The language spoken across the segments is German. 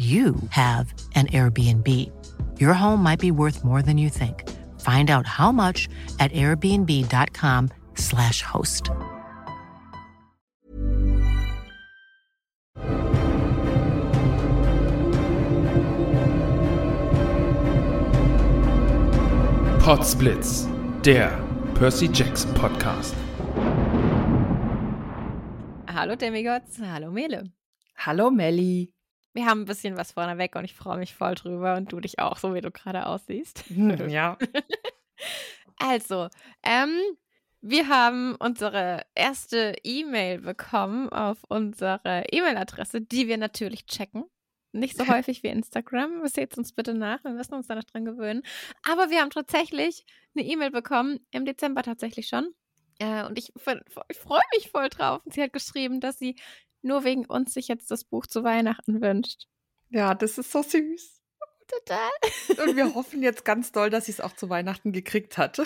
you have an Airbnb. Your home might be worth more than you think. Find out how much at airbnb.com/slash host. Potsblitz, der Percy Jackson Podcast. Hallo Demigods, hallo Mele. Hallo Melli. Wir haben ein bisschen was vorneweg und ich freue mich voll drüber und du dich auch, so wie du gerade aussiehst. Ja. Also, ähm, wir haben unsere erste E-Mail bekommen auf unsere E-Mail-Adresse, die wir natürlich checken. Nicht so häufig wie Instagram. Seht uns bitte nach. Wir müssen uns da noch dran gewöhnen. Aber wir haben tatsächlich eine E-Mail bekommen, im Dezember tatsächlich schon. Äh, und ich, ich freue mich voll drauf. Und sie hat geschrieben, dass sie nur wegen uns sich jetzt das Buch zu Weihnachten wünscht. Ja, das ist so süß. Total. Und wir hoffen jetzt ganz doll, dass sie es auch zu Weihnachten gekriegt hat.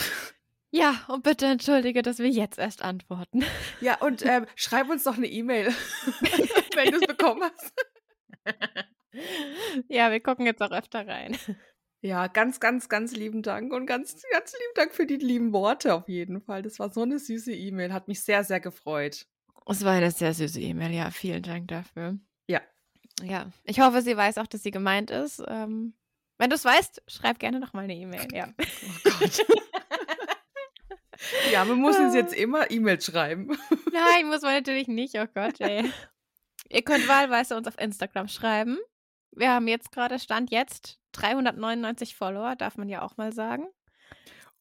Ja, und bitte entschuldige, dass wir jetzt erst antworten. Ja, und ähm, schreib uns doch eine E-Mail, wenn du es bekommen hast. Ja, wir gucken jetzt auch öfter rein. Ja, ganz, ganz, ganz lieben Dank und ganz, ganz lieben Dank für die lieben Worte auf jeden Fall. Das war so eine süße E-Mail, hat mich sehr, sehr gefreut. Es war eine sehr süße E-Mail, ja. Vielen Dank dafür. Ja. Ja. Ich hoffe, sie weiß auch, dass sie gemeint ist. Ähm, wenn du es weißt, schreib gerne noch mal eine E-Mail. Ja. Oh Gott. ja, man muss uns jetzt immer E-Mails schreiben. Nein, muss man natürlich nicht. Oh Gott, ey. Ihr könnt wahlweise uns auf Instagram schreiben. Wir haben jetzt gerade, Stand jetzt, 399 Follower, darf man ja auch mal sagen.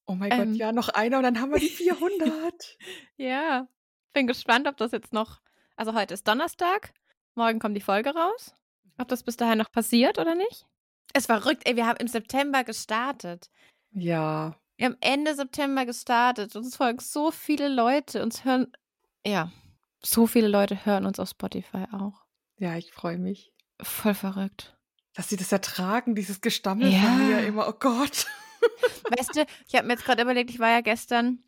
Oh mein Ähm. Gott, ja, noch einer und dann haben wir die 400. Ja. Bin gespannt, ob das jetzt noch. Also heute ist Donnerstag. Morgen kommt die Folge raus. Ob das bis dahin noch passiert oder nicht? Es war verrückt, ey. Wir haben im September gestartet. ja. Wir haben Ende September gestartet. Uns folgen so viele Leute. Uns hören. Ja. So viele Leute hören uns auf Spotify auch. Ja, ich freue mich. Voll verrückt. Dass sie das ertragen, dieses Gestammel Ja. von mir immer. Oh Gott. Weißt du, ich habe mir jetzt gerade überlegt, ich war ja gestern,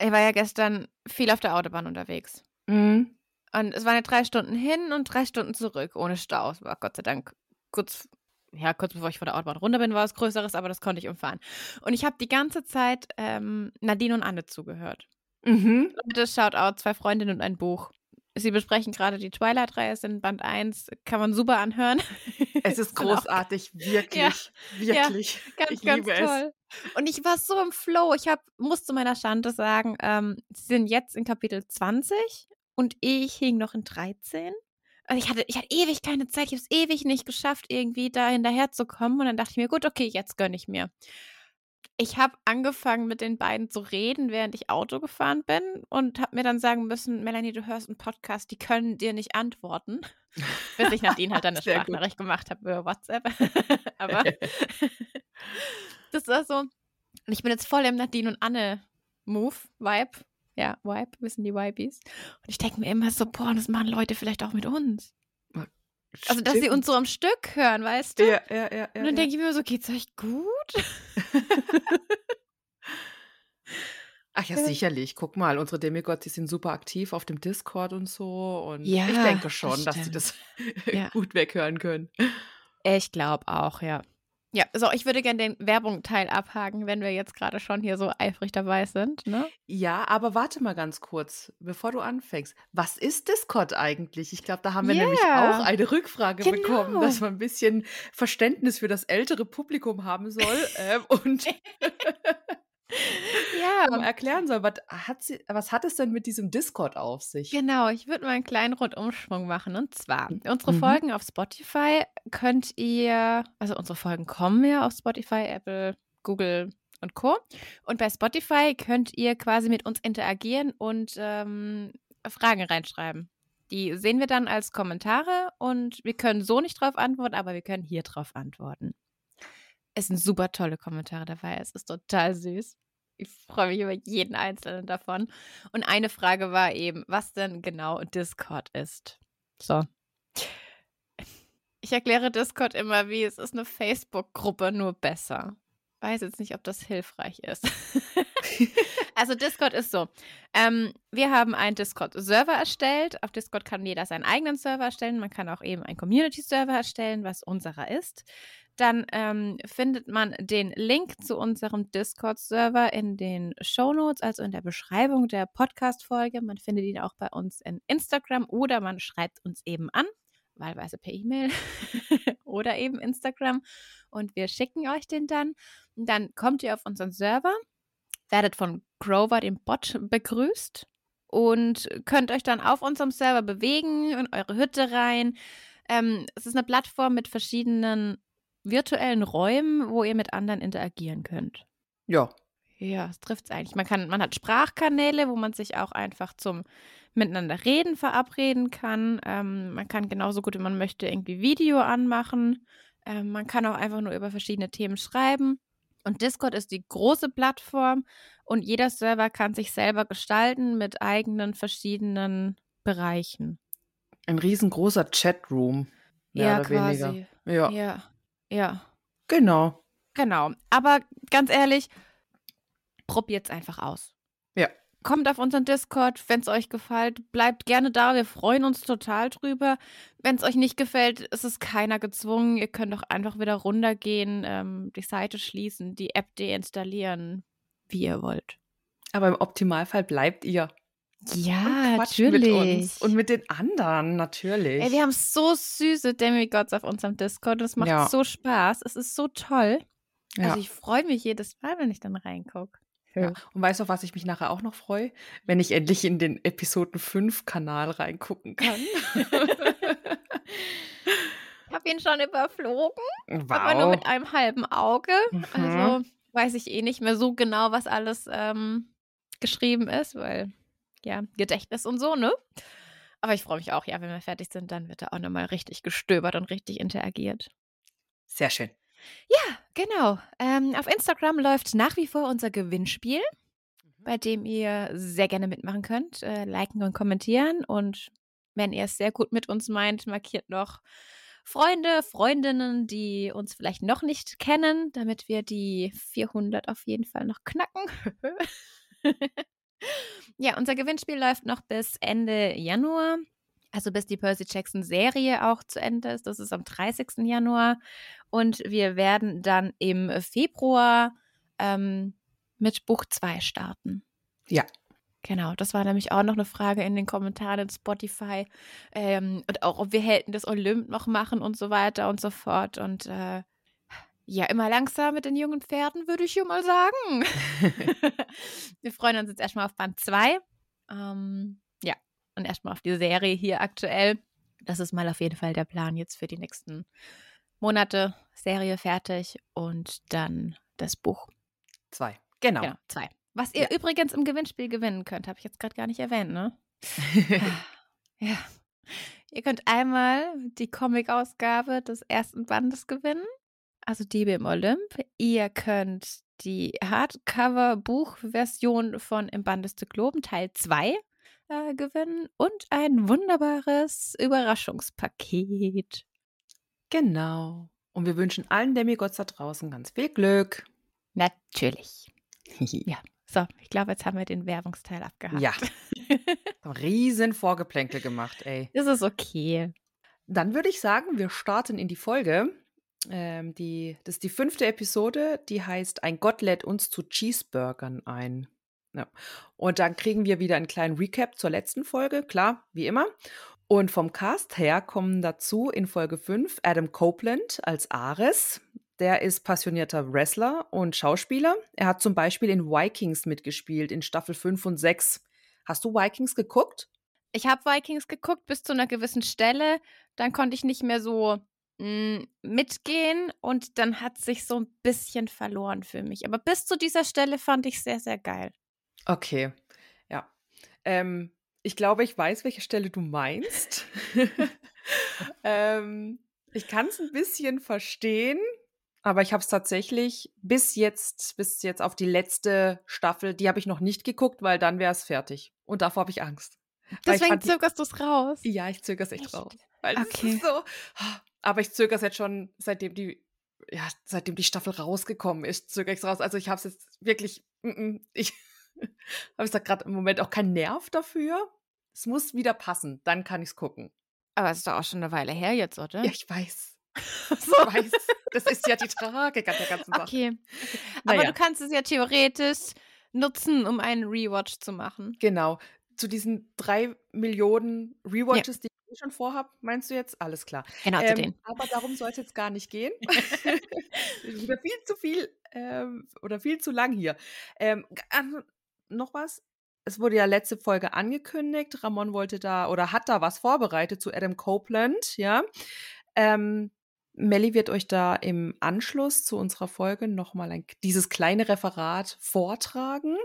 ich war ja gestern viel auf der Autobahn unterwegs. Mhm. Und es waren ja drei Stunden hin und drei Stunden zurück, ohne Stau. Es war Gott sei Dank kurz, ja, kurz bevor ich von der Autobahn runter bin, war es Größeres, aber das konnte ich umfahren. Und ich habe die ganze Zeit ähm, Nadine und Anne zugehört. Mhm. Leute, Shoutout, zwei Freundinnen und ein Buch. Sie besprechen gerade die Twilight-Reihe, es sind Band 1, kann man super anhören. Es ist auch großartig, wirklich. Wirklich. Ganz, ich ganz liebe toll. Und ich war so im Flow. Ich hab, muss zu meiner Schande sagen, ähm, sie sind jetzt in Kapitel 20 und ich hing noch in 13. Also ich hatte, ich hatte ewig keine Zeit. Ich habe es ewig nicht geschafft, irgendwie da hinterher zu kommen. Und dann dachte ich mir, gut, okay, jetzt gönne ich mir. Ich habe angefangen mit den beiden zu reden, während ich Auto gefahren bin und habe mir dann sagen müssen, Melanie, du hörst einen Podcast, die können dir nicht antworten. Bis ich Nadine halt dann eine gut. Sprachnachricht gemacht habe über WhatsApp. Aber das war so. Und ich bin jetzt voll im Nadine und Anne Move, Vibe. Ja, Vibe, wissen die Vibes. Und ich denke mir immer so, boah, das machen Leute vielleicht auch mit uns. Also, dass sie Stimmt. uns so am Stück hören, weißt du? Ja, ja, ja. ja Und dann ja. denke ich mir so, geht's euch gut? Ach ja, sicherlich. Guck mal, unsere Demigods, die sind super aktiv auf dem Discord und so. Und Ja, ich denke das schon, dass sie stimmt. das Ja. gut weghören können. Ich glaube auch, ja. Ja, so, ich würde gerne den Werbungteil abhaken, wenn wir jetzt gerade schon hier so eifrig dabei sind, ne? Ja, aber warte mal ganz kurz, bevor du anfängst. Was ist Discord eigentlich? Ich glaube, da haben wir nämlich Ja. auch eine Rückfrage bekommen, Genau. dass man ein bisschen Verständnis für das ältere Publikum haben soll ähm, und Ja. ähm, erklären soll. Was hat, sie, was hat es denn mit diesem Discord auf sich? Genau, ich würde mal einen kleinen Rundumschwung machen. Und zwar, unsere Mhm. Folgen auf Spotify könnt ihr, also unsere Folgen kommen ja auf Spotify, Apple, Google und Co. Und bei Spotify könnt ihr quasi mit uns interagieren und ähm, Fragen reinschreiben. Die sehen wir dann als Kommentare und wir können so nicht drauf antworten, aber wir können hier drauf antworten. Es sind super tolle Kommentare dabei. Es ist total süß. Ich freue mich über jeden einzelnen davon. Und eine Frage war eben, was denn genau Discord ist. So. Ich erkläre Discord immer wie, es ist eine Facebook-Gruppe, nur besser. Weiß jetzt nicht, ob das hilfreich ist. also Discord ist so. Ähm, wir haben einen Discord-Server erstellt. Auf Discord kann jeder seinen eigenen Server erstellen. Man kann auch eben einen Community-Server erstellen, was unserer ist. Dann ähm, findet man den Link zu unserem Discord-Server in den Shownotes, also in der Beschreibung der Podcast-Folge. Man findet ihn auch bei uns in Instagram oder man schreibt uns eben an, wahlweise per E-Mail oder eben Instagram. Und wir schicken euch den dann. Und dann kommt ihr auf unseren Server, werdet von Grover, dem Bot, begrüßt und könnt euch dann auf unserem Server bewegen, in eure Hütte rein. Ähm, es ist eine Plattform mit verschiedenen virtuellen Räumen, wo ihr mit anderen interagieren könnt. Ja. Ja, es trifft es eigentlich. Man, kann, man hat Sprachkanäle, wo man sich auch einfach zum Miteinander reden verabreden kann. Ähm, man kann genauso gut, wenn man möchte, irgendwie Video anmachen. Ähm, man kann auch einfach nur über verschiedene Themen schreiben. Und Discord ist die große Plattform und jeder Server kann sich selber gestalten mit eigenen verschiedenen Bereichen. Ein riesengroßer Chatroom. Mehr ja, oder quasi. weniger. Ja. Ja, ja. Genau. Genau. Aber ganz ehrlich, probiert's einfach aus. Ja. Kommt auf unseren Discord, wenn es euch gefällt. Bleibt gerne da. Wir freuen uns total drüber. Wenn es euch nicht gefällt, ist es keiner gezwungen. Ihr könnt auch einfach wieder runtergehen, ähm, die Seite schließen, die App deinstallieren, wie ihr wollt. Aber im Optimalfall bleibt ihr. Ja, quatscht mit uns. Und mit den anderen, natürlich. Ey, wir haben so süße Demigods auf unserem Discord und es macht Ja. so Spaß. Es ist so toll. ja. Also ich freue mich jedes Mal, wenn ich dann reingucke. Ja. Und weißt du, auf was ich mich nachher auch noch freue? Wenn ich endlich in den Episoden 5 Kanal reingucken kann. Ich habe ihn schon überflogen, wow. aber nur mit einem halben Auge. Mhm. Also weiß ich eh nicht mehr so genau, was alles ähm, geschrieben ist, weil ja, Gedächtnis und so, ne? Aber ich freue mich auch, ja, wenn wir fertig sind, dann wird da auch nochmal richtig gestöbert und richtig interagiert. Sehr schön. Ja, genau. Ähm, auf Instagram läuft nach wie vor unser Gewinnspiel, bei dem ihr sehr gerne mitmachen könnt, äh, liken und kommentieren. Und wenn ihr es sehr gut mit uns meint, markiert noch Freunde, Freundinnen, die uns vielleicht noch nicht kennen, damit wir die 400 auf jeden Fall noch knacken. ja, unser Gewinnspiel läuft noch bis Ende Januar. Also bis die Percy Jackson Serie auch zu Ende ist. Das ist am 30. Januar. Und wir werden dann im Februar ähm, mit Buch 2 starten. Ja. Genau, das war nämlich auch noch eine Frage in den Kommentaren in Spotify. Ähm, und auch, ob wir Helden des Olymp noch machen und so weiter und so fort. Und äh, ja, immer langsam mit den jungen Pferden, würde ich hier mal sagen. wir freuen uns jetzt erstmal auf Band 2. Ähm, ja, und erstmal auf die Serie hier aktuell. Das ist mal auf jeden Fall der Plan jetzt für die nächsten Monate. Serie fertig und dann das Buch. Zwei. Genau. Genau, zwei. Was ihr Ja. übrigens im Gewinnspiel gewinnen könnt, habe ich jetzt gerade gar nicht erwähnt, ne? ja. Ihr könnt einmal die Comic-Ausgabe des ersten Bandes gewinnen, also Diebe im Olymp. Ihr könnt die Hardcover-Buchversion von Im Band des Zyklopen Teil 2 äh, gewinnen und ein wunderbares Überraschungspaket. Genau. Und wir wünschen allen Demigods da draußen ganz viel Glück. Natürlich. Ja. So, ich glaube, jetzt haben wir den Werbungsteil abgehakt. Ja. Riesen Vorgeplänkel gemacht, ey. Das ist okay. Dann würde ich sagen, wir starten in die Folge. Ähm, die, das ist die fünfte Episode, die heißt Ein Gott lädt uns zu Cheeseburgern ein. Ja. Und dann kriegen wir wieder einen kleinen Recap zur letzten Folge, klar, wie immer. Und vom Cast her kommen dazu in Folge 5 Adam Copeland als Ares. Der ist passionierter Wrestler und Schauspieler. Er hat zum Beispiel in Vikings mitgespielt, in Staffel 5 und 6. Hast du Vikings geguckt? Ich habe Vikings geguckt bis zu einer gewissen Stelle. Dann konnte ich nicht mehr so mh, mitgehen und dann hat sich so ein bisschen verloren für mich. Aber bis zu dieser Stelle fand ich sehr, sehr geil. Okay, ja. Ähm, ich glaube, ich weiß, welche Stelle du meinst. ähm, ich kann es ein bisschen verstehen, aber ich habe es tatsächlich bis jetzt, bis jetzt auf die letzte Staffel, die habe ich noch nicht geguckt, weil dann wäre es fertig. Und davor habe ich Angst. Deswegen zögerst du es raus. Ja, ich zögere es echt Echt? raus. Okay. so. Aber ich zögere es jetzt schon, seitdem die, ja, seitdem die Staffel rausgekommen ist, zögere ich es raus. Also ich habe es jetzt wirklich, mm, mm, ich habe da gerade im Moment auch keinen Nerv dafür. Es muss wieder passen, dann kann ich es gucken. Aber es ist doch auch schon eine Weile her jetzt, oder? Ja, ich weiß. Ich weiß. Das ist ja die Tragik an der ganzen Sache. Okay. Aber Naja. du kannst es ja theoretisch nutzen, um einen Rewatch zu machen. Genau. Zu diesen drei Millionen Rewatches, die ich schon vorhab, meinst du jetzt? Alles klar. Genau, zu Ähm, denen. aber darum soll es jetzt gar nicht gehen. wieder viel zu viel ähm, oder viel zu lang hier. Ähm, noch was? Es wurde ja letzte Folge angekündigt. Ramon wollte da oder hat da was vorbereitet zu Adam Copeland, ja. Ähm, Melly wird euch da im Anschluss zu unserer Folge nochmal ein, dieses kleine Referat vortragen.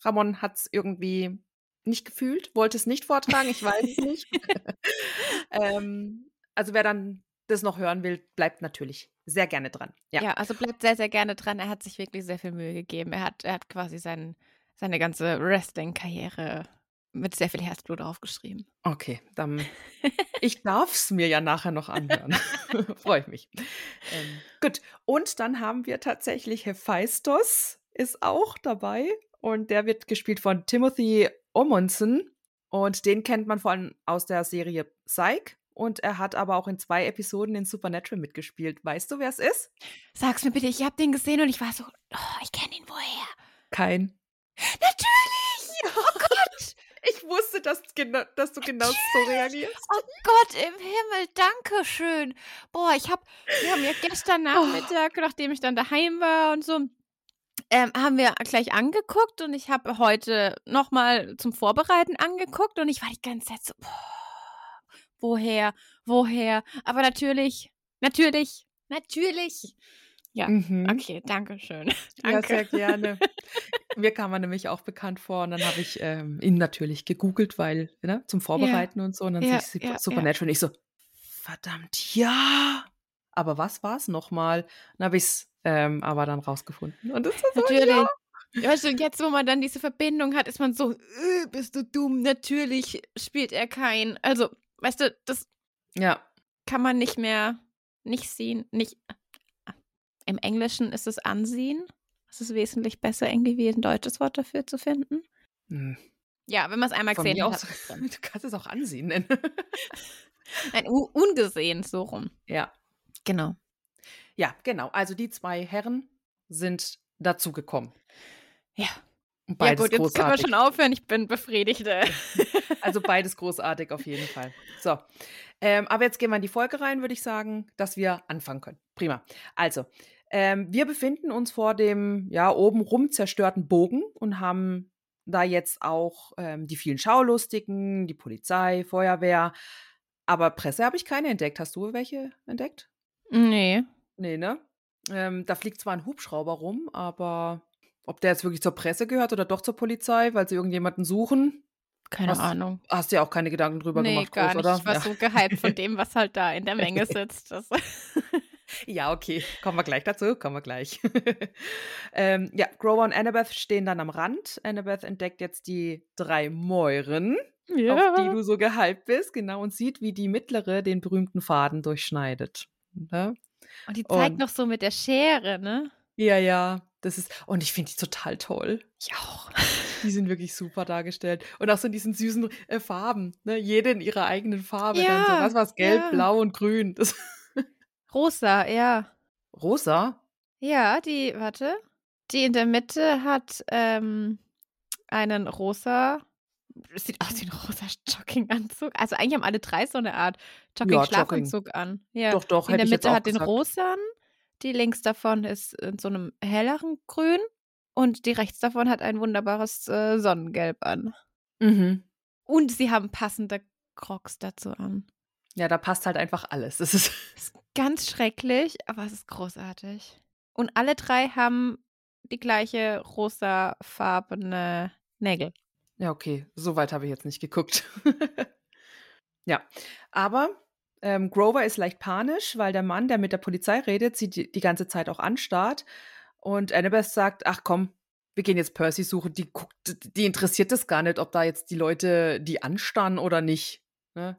Ramon hat es irgendwie nicht gefühlt, wollte es nicht vortragen, ich weiß es nicht. ähm, also wer dann das noch hören will, bleibt natürlich sehr gerne dran. Ja. Ja. also bleibt sehr, sehr gerne dran. Er hat sich wirklich sehr viel Mühe gegeben. Er hat, er hat quasi sein, seine ganze Wrestling-Karriere mit sehr viel Herzblut aufgeschrieben. Okay, dann ich darf es mir ja nachher noch anhören. Freue ich mich. Ähm, gut, und dann haben wir tatsächlich Hephaistos ist auch dabei und der wird gespielt von Timothy Omundson und den kennt man vor allem aus der Serie Psych und er hat aber auch in zwei Episoden in Supernatural mitgespielt. Weißt du, wer es ist? Sag's mir bitte, ich habe den gesehen und ich war so, oh, ich kenne ihn woher. Kein. Natürlich! Oh Gott! Ich wusste, dass, genau, dass du genau so reagierst. Oh Gott im Himmel, danke schön. Boah, ich hab, wir haben ja gestern Nachmittag, nachdem ich dann daheim war und so, ähm, haben wir gleich angeguckt und ich habe heute nochmal zum Vorbereiten angeguckt und ich war die ganze Zeit so, boah, woher, woher? Aber natürlich, natürlich, natürlich. Ja, Mhm. okay, danke schön. Ja, Danke. sehr gerne. Mir kam er nämlich auch bekannt vor und dann habe ich ähm, ihn natürlich gegoogelt, weil, ne, zum Vorbereiten und so. Und dann Ja, sehe ich ja, ja. Supernatural und ich so, verdammt, ja. Aber was war es nochmal? Dann habe ich es ähm, aber dann rausgefunden. Und das war so, Natürlich. ja. Weißt du, jetzt, wo man dann diese Verbindung hat, ist man so, äh, bist du dumm? Natürlich spielt er kein. Also, weißt du, das Ja, kann man nicht mehr nicht sehen. Nicht. Im Englischen ist es ansehen. Es ist wesentlich besser, irgendwie wie ein deutsches Wort dafür zu finden. Hm, Ja, wenn man es einmal von gesehen hat. du kannst es auch ansehen nennen. Nein, ungesehen, so rum. ja. Genau. ja, genau. Also die zwei Herren sind dazugekommen. Ja. Und Ja, Beides gut, jetzt können wir schon aufhören. Ich bin befriedigt. äh. Also beides großartig auf jeden Fall. So, ähm, aber jetzt gehen wir in die Folge rein, würde ich sagen, dass wir anfangen können. Prima. Also, ähm, wir befinden uns vor dem ja oben rum zerstörten Bogen und haben da jetzt auch ähm, die vielen Schaulustigen, die Polizei, Feuerwehr. Aber Presse habe ich keine entdeckt. Hast du welche entdeckt? Nee. Nee, ne? Ähm, da fliegt zwar ein Hubschrauber rum, aber ob der jetzt wirklich zur Presse gehört oder doch zur Polizei, weil sie irgendjemanden suchen. Keine Hast- Ahnung. Hast du ja auch keine Gedanken drüber nee, gemacht, gar groß, nicht. oder? Ich war ja. so gehypt von dem, was halt da in der Menge sitzt. Ja, okay. Kommen wir gleich dazu. Kommen wir gleich. ähm, ja, Grover und Annabeth stehen dann am Rand. Annabeth entdeckt jetzt die drei Mäuren, auf die du so gehypt bist, genau, und sieht, wie die mittlere den berühmten Faden durchschneidet. Ne? Und die zeigt Und- noch so mit der Schere, ne? Ja, ja. Das ist, und ich finde die total toll. Ich auch. Die sind wirklich super dargestellt. Und auch so in diesen süßen äh, Farben. Ne? Jede in ihrer eigenen Farbe. dann so, Ja, was war's? Gelb, ja. blau und grün. Das Rosa, ja. Rosa? Ja, die, warte. Die in der Mitte hat ähm, einen rosa. Sieht aus wie ein rosa Jogginganzug. Also eigentlich haben alle drei so eine Art Jogging-Schlafanzug an. Ja. Doch, doch, in der Mitte hat den gesagt. rosan. Die links davon ist in so einem helleren Grün. Und die rechts davon hat ein wunderbares äh, Sonnengelb an. Mhm. Und sie haben passende Crocs dazu an. Ja, da passt halt einfach alles. Das ist. Ganz schrecklich, aber es ist großartig. Und alle drei haben die gleiche rosafarbene Nägel. Ja, okay. So weit habe ich jetzt nicht geguckt. ja. Aber ähm, Grover ist leicht panisch, weil der Mann, der mit der Polizei redet, sie die, die ganze Zeit auch anstarrt. Und Annabeth sagt: Ach komm, wir gehen jetzt Percy suchen. Die, guckt, die interessiert es gar nicht, ob da jetzt die Leute die anstarren oder nicht. Ne?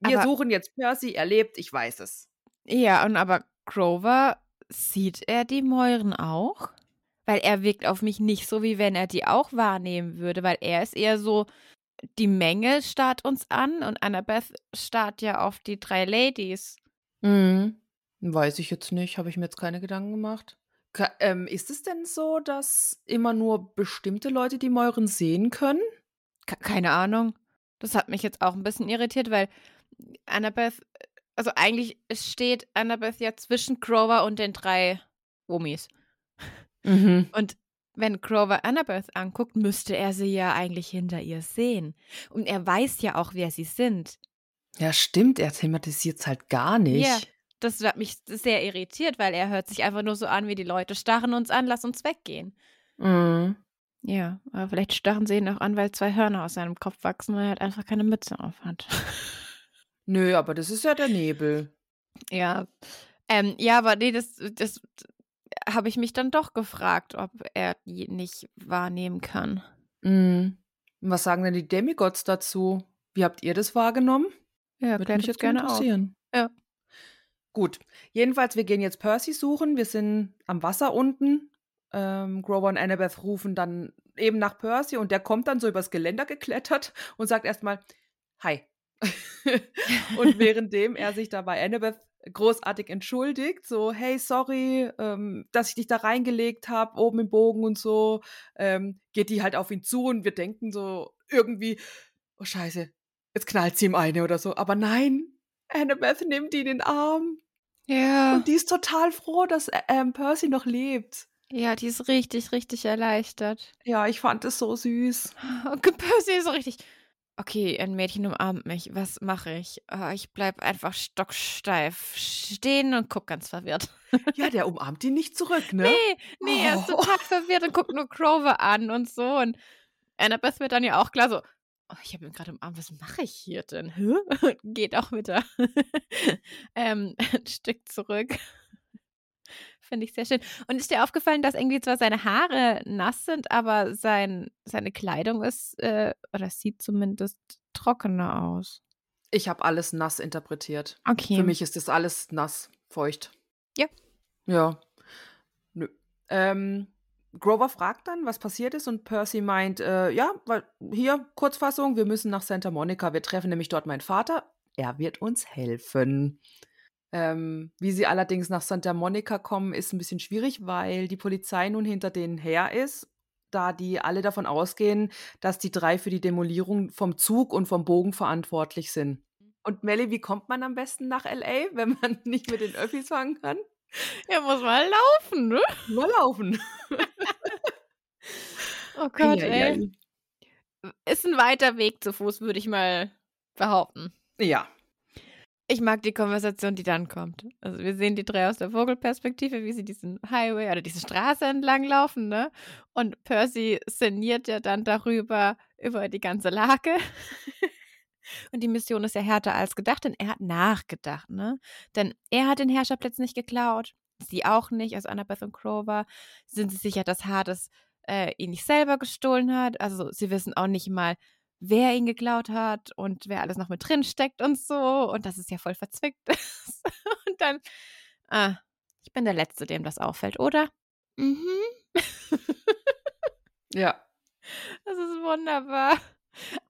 Wir Aber- suchen jetzt Percy, er lebt, ich weiß es. Ja, und aber Grover, sieht er die Mäuren auch? Weil er wirkt auf mich nicht so, wie wenn er die auch wahrnehmen würde, weil er ist eher so, die Menge starrt uns an und Annabeth starrt ja auf die drei Ladies. Mhm. Weiß ich jetzt nicht, habe ich mir jetzt keine Gedanken gemacht. Ka ähm, ist es denn so, dass immer nur bestimmte Leute die Mäuren sehen können? Ke- Keine Ahnung. Das hat mich jetzt auch ein bisschen irritiert, weil Annabeth, also eigentlich steht Annabeth ja zwischen Grover und den drei Omis. Mhm. Und wenn Grover Annabeth anguckt, müsste er sie ja eigentlich hinter ihr sehen. Und er weiß ja auch, wer sie sind. Ja, stimmt, er thematisiert es halt gar nicht. Ja. Das hat mich sehr irritiert, weil er hört sich einfach nur so an, wie die Leute starren uns an, lass uns weggehen. Mhm. Ja, aber vielleicht starren sie ihn auch an, weil zwei Hörner aus seinem Kopf wachsen, weil er halt einfach keine Mütze auf hat. Nö, aber das ist ja der Nebel. Ja. Ähm, ja, aber nee, das, das habe ich mich dann doch gefragt, ob er die nicht wahrnehmen kann. Mhm. Was sagen denn die Demigods dazu? Wie habt ihr das wahrgenommen? Ja, Würde mich jetzt gerne auf. interessieren. Ja. Gut. Jedenfalls, wir gehen jetzt Percy suchen. Wir sind am Wasser unten. Ähm, Grover und Annabeth rufen dann eben nach Percy und der kommt dann so übers Geländer geklettert und sagt erstmal Hi. und währenddem er sich da bei Annabeth großartig entschuldigt, so, hey, sorry, ähm, dass ich dich da reingelegt habe, oben im Bogen und so, ähm, geht die halt auf ihn zu und wir denken so irgendwie, oh scheiße, jetzt knallt sie ihm eine oder so. Aber nein, Annabeth nimmt ihn in den Arm. Ja. Und die ist total froh, dass ähm, Percy noch lebt. Ja, die ist richtig, richtig erleichtert. Ja, ich fand es so süß. Und Percy ist so richtig. Okay, ein Mädchen umarmt mich. Was mache ich? Ah, ich bleib einfach stocksteif stehen und guck ganz verwirrt. Ja, der umarmt ihn nicht zurück, ne? Nee, nee, er ist Oh. total verwirrt und guckt nur Grover an und so. Und Annabeth wird dann ja auch klar so, oh, ich habe ihn gerade umarmt, was mache ich hier denn? Hä? Und Geht auch wieder ähm, ein Stück zurück. Finde ich sehr schön. Und ist dir aufgefallen, dass irgendwie zwar seine Haare nass sind, aber sein, seine Kleidung ist, äh, oder sieht zumindest trockener aus. Ich habe alles nass interpretiert. Okay. Für mich ist das alles nass, feucht. Ja. Ja. Nö. Ähm, Grover fragt dann, was passiert ist, und Percy meint, äh, ja, weil hier, Kurzfassung, wir müssen nach Santa Monica. Wir treffen nämlich dort meinen Vater. Er wird uns helfen. Ähm, wie sie allerdings nach Santa Monica kommen, ist ein bisschen schwierig, weil die Polizei nun hinter denen her ist, da die alle davon ausgehen, dass die drei für die Demolierung vom Zug und vom Bogen verantwortlich sind. Und Melly, wie kommt man am besten nach LA, wenn man nicht mit den Öffis fahren kann? Ja, muss mal laufen, ne? Nur laufen. Oh Gott, Ja, ey. ja. Ist ein weiter Weg zu Fuß, würde ich mal behaupten. Ja. Ich mag die Konversation, die dann kommt. Also wir sehen die drei aus der Vogelperspektive, wie sie diesen Highway oder diese Straße entlang laufen, ne? Und Percy sinniert ja dann darüber, über die ganze Lage. Und die Mission ist ja härter als gedacht, denn er hat nachgedacht, ne? Denn er hat den Herrscherplatz nicht geklaut, sie auch nicht, also Annabeth und Grover sind sich sicher, dass Hades äh, ihn nicht selber gestohlen hat. Also sie wissen auch nicht mal, wer ihn geklaut hat und wer alles noch mit drin steckt und so. Und dass es ja voll verzwickt ist. und dann, ah, ich bin der Letzte, dem das auffällt, oder? Mhm. ja. Das ist wunderbar.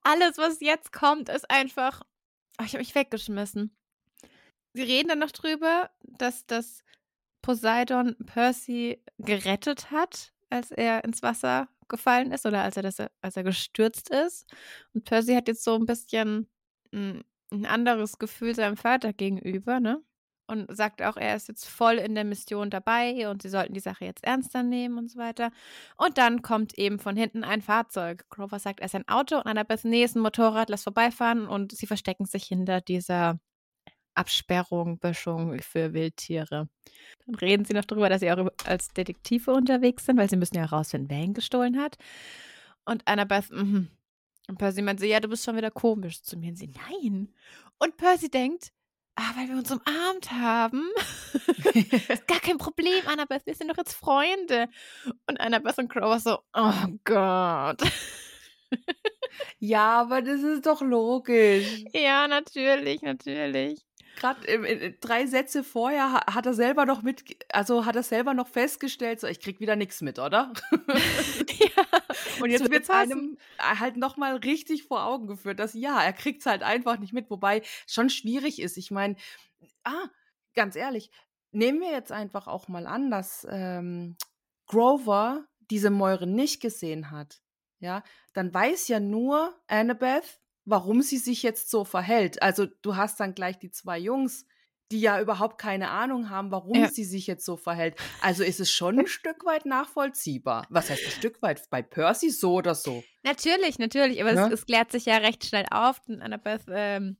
Alles, was jetzt kommt, ist einfach. Oh, ich habe mich weggeschmissen. Sie reden dann noch drüber, dass das Poseidon Percy gerettet hat, als er ins Wasser gefallen ist oder als er, das, als er gestürzt ist. Und Percy hat jetzt so ein bisschen ein, ein anderes Gefühl seinem Vater gegenüber, ne? Und sagt auch, er ist jetzt voll in der Mission dabei und sie sollten die Sache jetzt ernster nehmen und so weiter. Und dann kommt eben von hinten ein Fahrzeug. Grover sagt, er ist ein Auto und Annabeth, nee, ist ein Motorrad, lass vorbeifahren und sie verstecken sich hinter dieser Absperrung, Böschung für Wildtiere. Dann reden sie noch darüber, dass sie auch als Detektive unterwegs sind, weil sie müssen ja herausfinden, wer ihn gestohlen hat. Und Annabeth, mhm. Und Percy meint so, ja, du bist schon wieder komisch zu mir. Und sie, nein. Und Percy denkt, ah, weil wir uns umarmt haben. ist gar kein Problem, Annabeth, wir sind doch jetzt Freunde. Und Annabeth und Crow so, oh Gott. ja, aber das ist doch logisch. Ja, natürlich, natürlich gerade drei Sätze vorher hat er selber noch mit, also hat er selber noch festgestellt, so ich krieg wieder nichts mit, oder? ja. Und jetzt wird es einem halt nochmal richtig vor Augen geführt, dass ja, er kriegt es halt einfach nicht mit, wobei schon schwierig ist. Ich meine, ah, ganz ehrlich, nehmen wir jetzt einfach auch mal an, dass ähm, Grover diese Mäure nicht gesehen hat. Ja, dann weiß ja nur Annabeth, warum sie sich jetzt so verhält. Also du hast dann gleich die zwei Jungs, die ja überhaupt keine Ahnung haben, warum ja. sie sich jetzt so verhält. Also ist es schon ein Stück weit nachvollziehbar. Was heißt ein Stück weit? Bei Percy so oder so? Natürlich, natürlich. Aber ja? es, es, klärt sich ja recht schnell auf. Und Annabeth ähm,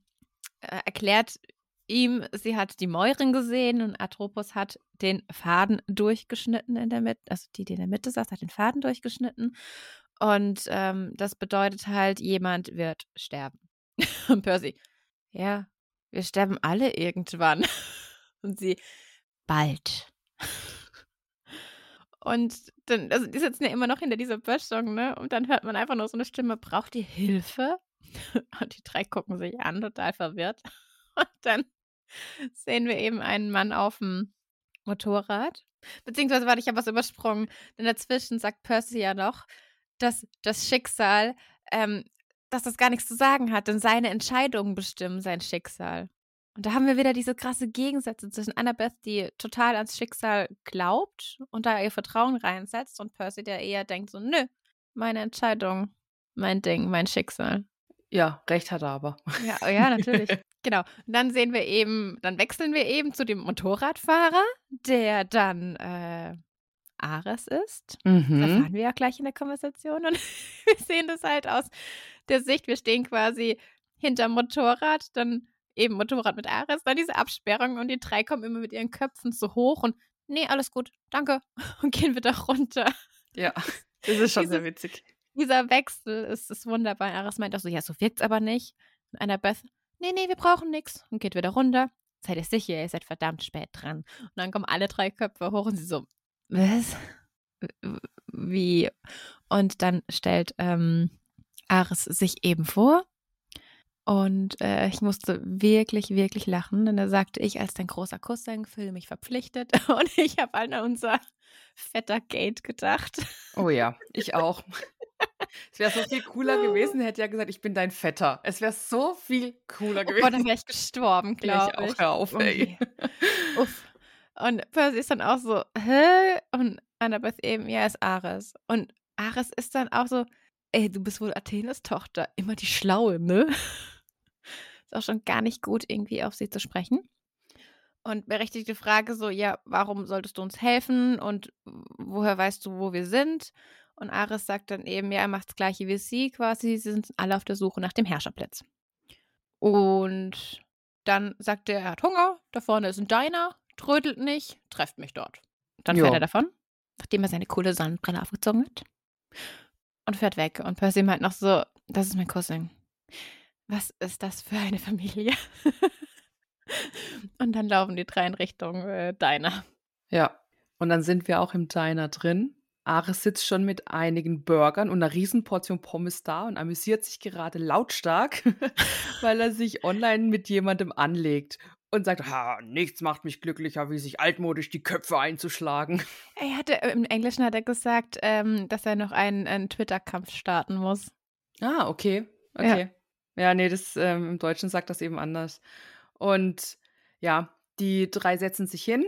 äh, erklärt ihm, sie hat die Mäuren gesehen und Atropos hat den Faden durchgeschnitten in der Mitte, also die, die in der Mitte saß, hat den Faden durchgeschnitten und ähm, das bedeutet halt, jemand wird sterben. Und Percy, ja, wir sterben alle irgendwann. Und sie, bald. Und dann, also die sitzen ja immer noch hinter dieser Böschung, ne? Und dann hört man einfach nur so eine Stimme, braucht ihr Hilfe? Und die drei gucken sich an, total verwirrt. Und dann sehen wir eben einen Mann auf dem Motorrad. Beziehungsweise, warte, ich habe was übersprungen. Denn dazwischen sagt Percy ja noch, dass das Schicksal, ähm, dass das gar nichts zu sagen hat, denn seine Entscheidungen bestimmen sein Schicksal. Und da haben wir wieder diese krasse Gegensätze zwischen Annabeth, die total ans Schicksal glaubt und da ihr Vertrauen reinsetzt, und Percy, der eher denkt so, nö, meine Entscheidung, mein Ding, mein Schicksal. Ja, recht hat er aber. Ja, oh ja, natürlich. genau. Und dann sehen wir eben, dann wechseln wir eben zu dem Motorradfahrer, der dann äh, Ares ist. Mhm. Das erfahren wir ja gleich in der Konversation. Und wir sehen das halt aus der Sicht. Wir stehen quasi hinterm Motorrad, dann eben Motorrad mit Ares, dann diese Absperrung und die drei kommen immer mit ihren Köpfen so hoch und nee, alles gut, danke. Und gehen wieder runter. Ja, das ist schon Dieses, sehr witzig. Dieser Wechsel ist, ist wunderbar. Ares meint auch so, ja, so wirkt's aber nicht. Und einer Beth, nee, nee, wir brauchen nichts. Und geht wieder runter. Seid ihr sicher, ihr seid verdammt spät dran. Und dann kommen alle drei Köpfe hoch und sie so, was? Wie? Und dann stellt ähm, Ares sich eben vor. Und äh, ich musste wirklich, wirklich lachen, denn da sagte ich, als dein großer Cousin fühle mich verpflichtet. Und ich habe an unser fetter Gate gedacht. Oh ja, ich auch. Es wäre so viel cooler gewesen, hätte er gesagt, ich bin dein Vetter. Es wäre so viel cooler gewesen. Oh dann wäre ich gestorben, glaube ich. ich. auch, hör auf, ey. Uff. Und Percy ist dann auch so, hä? Und Annabeth eben, ja, ist Ares. Und Ares ist dann auch so, ey, du bist wohl Athenes Tochter, immer die Schlaue, ne? ist auch schon gar nicht gut, irgendwie auf sie zu sprechen. Und berechtigte Frage so, ja, warum solltest du uns helfen und woher weißt du, wo wir sind? Und Ares sagt dann eben, ja, er macht das gleiche wie sie quasi, sie sind alle auf der Suche nach dem Herrscherplatz. Und Dann sagt er, er hat Hunger, da vorne ist ein Diner, trödelt nicht, trefft mich dort. Dann Ja. fährt er davon, nachdem er seine coole Sonnenbrille aufgezogen hat. Und fährt weg. Und Percy meint noch so, das ist mein Cousin. Was ist das für eine Familie? und dann laufen die drei in Richtung äh, Diner. Ja. Und dann sind wir auch im Diner drin. Ares sitzt schon mit einigen Burgern und einer Riesenportion Pommes da und amüsiert sich gerade lautstark, weil er sich online mit jemandem anlegt und sagt, ha, nichts macht mich glücklicher, wie sich altmodisch die Köpfe einzuschlagen. Er hatte, im Englischen hat er gesagt, ähm, dass er noch einen, einen Twitter-Kampf starten muss. Ah, okay. Okay. Ja, nee, das ähm, im Deutschen sagt das eben anders. Und ja, die drei setzen sich hin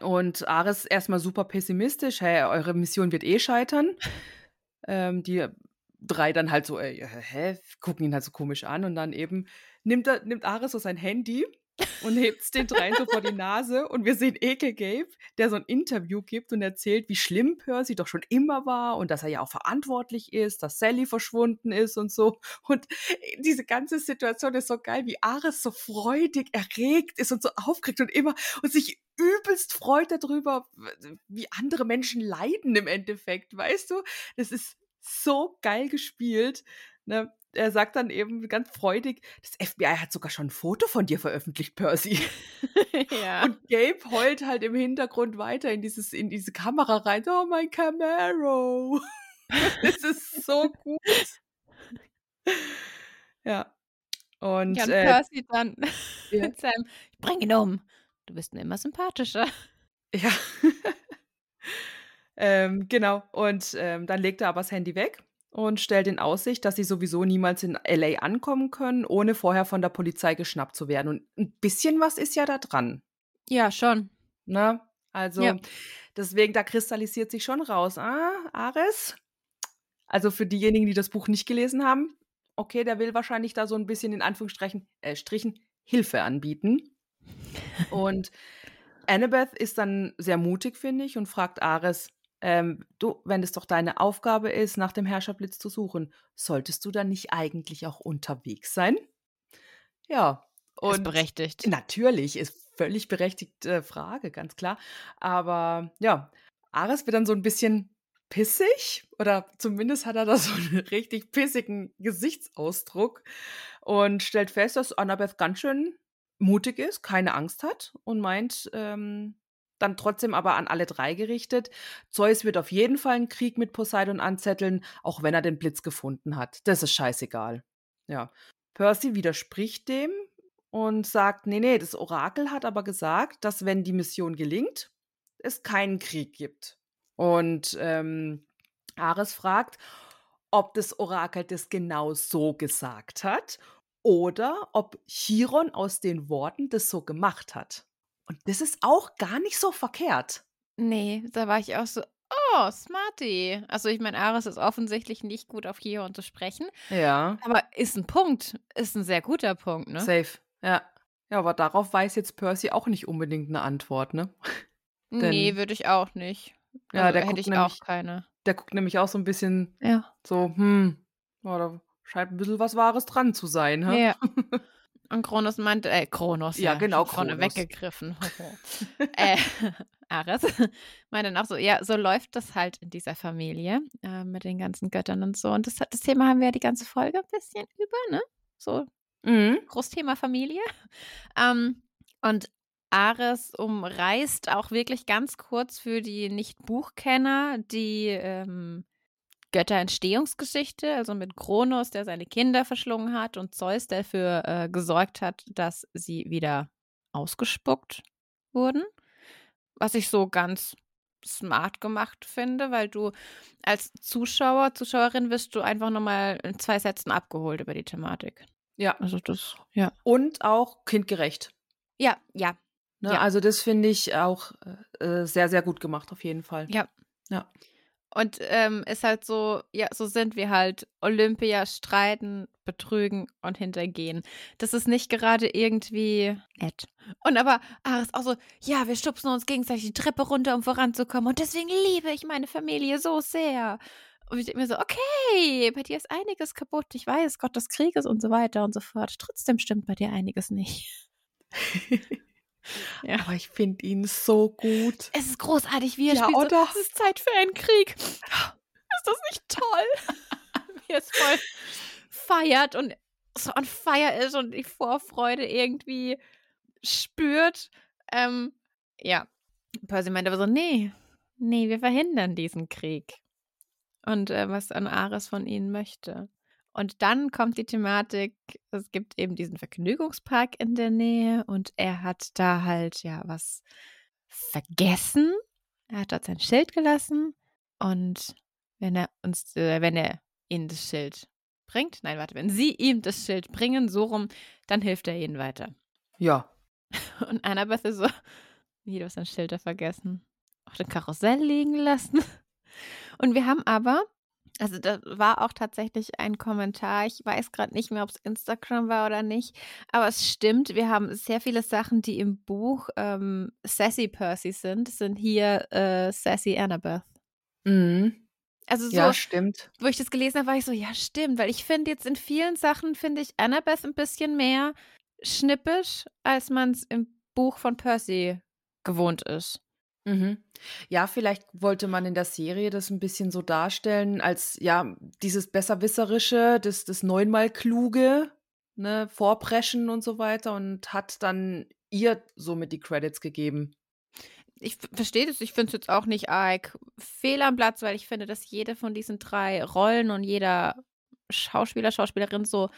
und Ares erstmal super pessimistisch, hey, eure Mission wird eh scheitern. ähm, die drei dann halt so, äh, hä, gucken ihn halt so komisch an und dann eben nimmt, er, nimmt Ares so sein Handy und hebt es den dreien so vor die Nase und wir sehen Ekel Gabe, der so ein Interview gibt und erzählt, wie schlimm Percy doch schon immer war und dass er ja auch verantwortlich ist, dass Sally verschwunden ist und so. Und diese ganze Situation ist so geil, wie Ares so freudig erregt ist und so aufgeregt und immer und sich übelst freut darüber, wie andere Menschen leiden im Endeffekt, weißt du? Das ist so geil gespielt. Ne? Er sagt dann eben ganz freudig, das FBI hat sogar schon ein Foto von dir veröffentlicht, Percy. ja. Und Gabe heult halt im Hintergrund weiter in, dieses, in diese Kamera rein. Oh, mein Camaro. das ist so gut. Ja. Und, ja, und äh, Percy dann ja. mit seinem, ich bring ihn um. Du bist mir immer sympathischer. Ja. ähm, genau. Und ähm, dann legt er aber das Handy weg und stellt in Aussicht, dass sie sowieso niemals in LA ankommen können, ohne vorher von der Polizei geschnappt zu werden. Und ein bisschen was ist ja da dran. Ja, schon. Ne? Also, Ja. deswegen, da kristallisiert sich schon raus. Ah, Ares. Also für diejenigen, die das Buch nicht gelesen haben, okay, der will wahrscheinlich da so ein bisschen in Anführungsstrichen äh, Strichen Hilfe anbieten. Und Annabeth ist dann sehr mutig, finde ich, und fragt Ares, ähm, du, wenn es doch deine Aufgabe ist, nach dem Herrscherblitz zu suchen, solltest du dann nicht eigentlich auch unterwegs sein? Ja. ist berechtigt. Natürlich, ist völlig berechtigte Frage, ganz klar. Aber ja, Ares wird dann so ein bisschen pissig oder zumindest hat er da so einen richtig pissigen Gesichtsausdruck und stellt fest, dass Annabeth ganz schön mutig ist, keine Angst hat und meint, ähm, dann trotzdem aber an alle drei gerichtet. Zeus wird auf jeden Fall einen Krieg mit Poseidon anzetteln, auch wenn er den Blitz gefunden hat. Das ist scheißegal. Ja. Percy widerspricht dem und sagt, nee, nee, das Orakel hat aber gesagt, dass wenn die Mission gelingt, es keinen Krieg gibt. Und ähm, Ares fragt, ob das Orakel das genau so gesagt hat oder ob Chiron aus den Worten das so gemacht hat. Und das ist auch gar nicht so verkehrt. Nee, da war ich auch so, oh, smarty. Also ich meine, Ares ist offensichtlich nicht gut auf Chiron zu sprechen, Ja. aber ist ein Punkt. Ist ein sehr guter Punkt, ne? Safe. Ja. Ja, aber darauf weiß jetzt Percy auch nicht unbedingt eine Antwort, ne? nee, denn- würde ich auch nicht. Ja, Also der hätte ich nämlich- auch keine. Der guckt nämlich auch so ein bisschen Ja. so, hm, ja, da scheint ein bisschen was Wahres dran zu sein, hä? Ja. Und Kronos meinte, äh, Kronos, Ja, ja, genau, Kronos. weggegriffen. äh, Ares meinte dann auch so, ja, so läuft das halt in dieser Familie äh, mit den ganzen Göttern und so. Und das, das Thema haben wir ja die ganze Folge ein bisschen über, ne? So Mhm. Großthema Familie. Ähm, und Ares umreißt auch wirklich ganz kurz für die Nicht-Buchkenner die ähm, Götterentstehungsgeschichte, also mit Kronos, der seine Kinder verschlungen hat, und Zeus, der dafür äh, gesorgt hat, dass sie wieder ausgespuckt wurden. Was ich so ganz smart gemacht finde, weil du als Zuschauer, Zuschauerin wirst du einfach nochmal in zwei Sätzen abgeholt über die Thematik. Ja. Also das, ja. Und auch kindgerecht. Ja, ja. Ne? Ja. Also das finde ich auch äh, sehr, sehr gut gemacht, auf jeden Fall. Ja. Ja. Und ähm, ist halt so, ja, so sind wir halt. Olympia streiten, betrügen und hintergehen. Das ist nicht gerade irgendwie nett. Und aber Ares auch so, ja, wir stupsen uns gegenseitig die Treppe runter, um voranzukommen. Und deswegen liebe ich meine Familie so sehr. Und ich denke mir so, okay, bei dir ist einiges kaputt. Ich weiß, Gott des Krieges und so weiter und so fort. Trotzdem stimmt bei dir einiges nicht. ja. Aber ich finde ihn so gut. Es ist großartig, wie er ja, spielt. Oder? So, es ist Zeit für einen Krieg. Ist das nicht toll? wie er es voll feiert und so on fire ist und die Vorfreude irgendwie spürt. Ähm, ja, Percy meinte aber so, nee, nee, wir verhindern diesen Krieg. Und äh, was an Ares von ihnen möchte. Und dann kommt die Thematik, es gibt eben diesen Vergnügungspark in der Nähe und er hat da halt ja was vergessen. Er hat dort sein Schild gelassen und wenn er uns, äh, wenn er ihnen das Schild bringt, nein, warte, wenn sie ihm das Schild bringen, so rum, dann hilft er ihnen weiter. Ja. Und Annabeth ist so, wie du hast dein Schild da vergessen, auf dem Karussell liegen lassen. Und wir haben aber, also da war auch tatsächlich ein Kommentar, ich weiß gerade nicht mehr, ob es Instagram war oder nicht, aber es stimmt, wir haben sehr viele Sachen, die im Buch ähm, Sassy Percy sind, sind hier äh, Sassy Annabeth. Mhm. Also so, ja, stimmt. wo ich das gelesen habe, war ich so, ja, stimmt, weil ich finde jetzt in vielen Sachen, finde ich Annabeth ein bisschen mehr schnippisch, als man es im Buch von Percy gewohnt ist. Mhm. Ja, vielleicht wollte man in der Serie das ein bisschen so darstellen, als ja, dieses Besserwisserische, das, das neunmal Kluge, ne, Vorpreschen und so weiter und hat dann ihr somit die Credits gegeben. Ich verstehe das, ich finde es jetzt auch nicht arg fehl am Platz, weil ich finde, dass jede von diesen drei Rollen und jeder Schauspieler, Schauspielerin so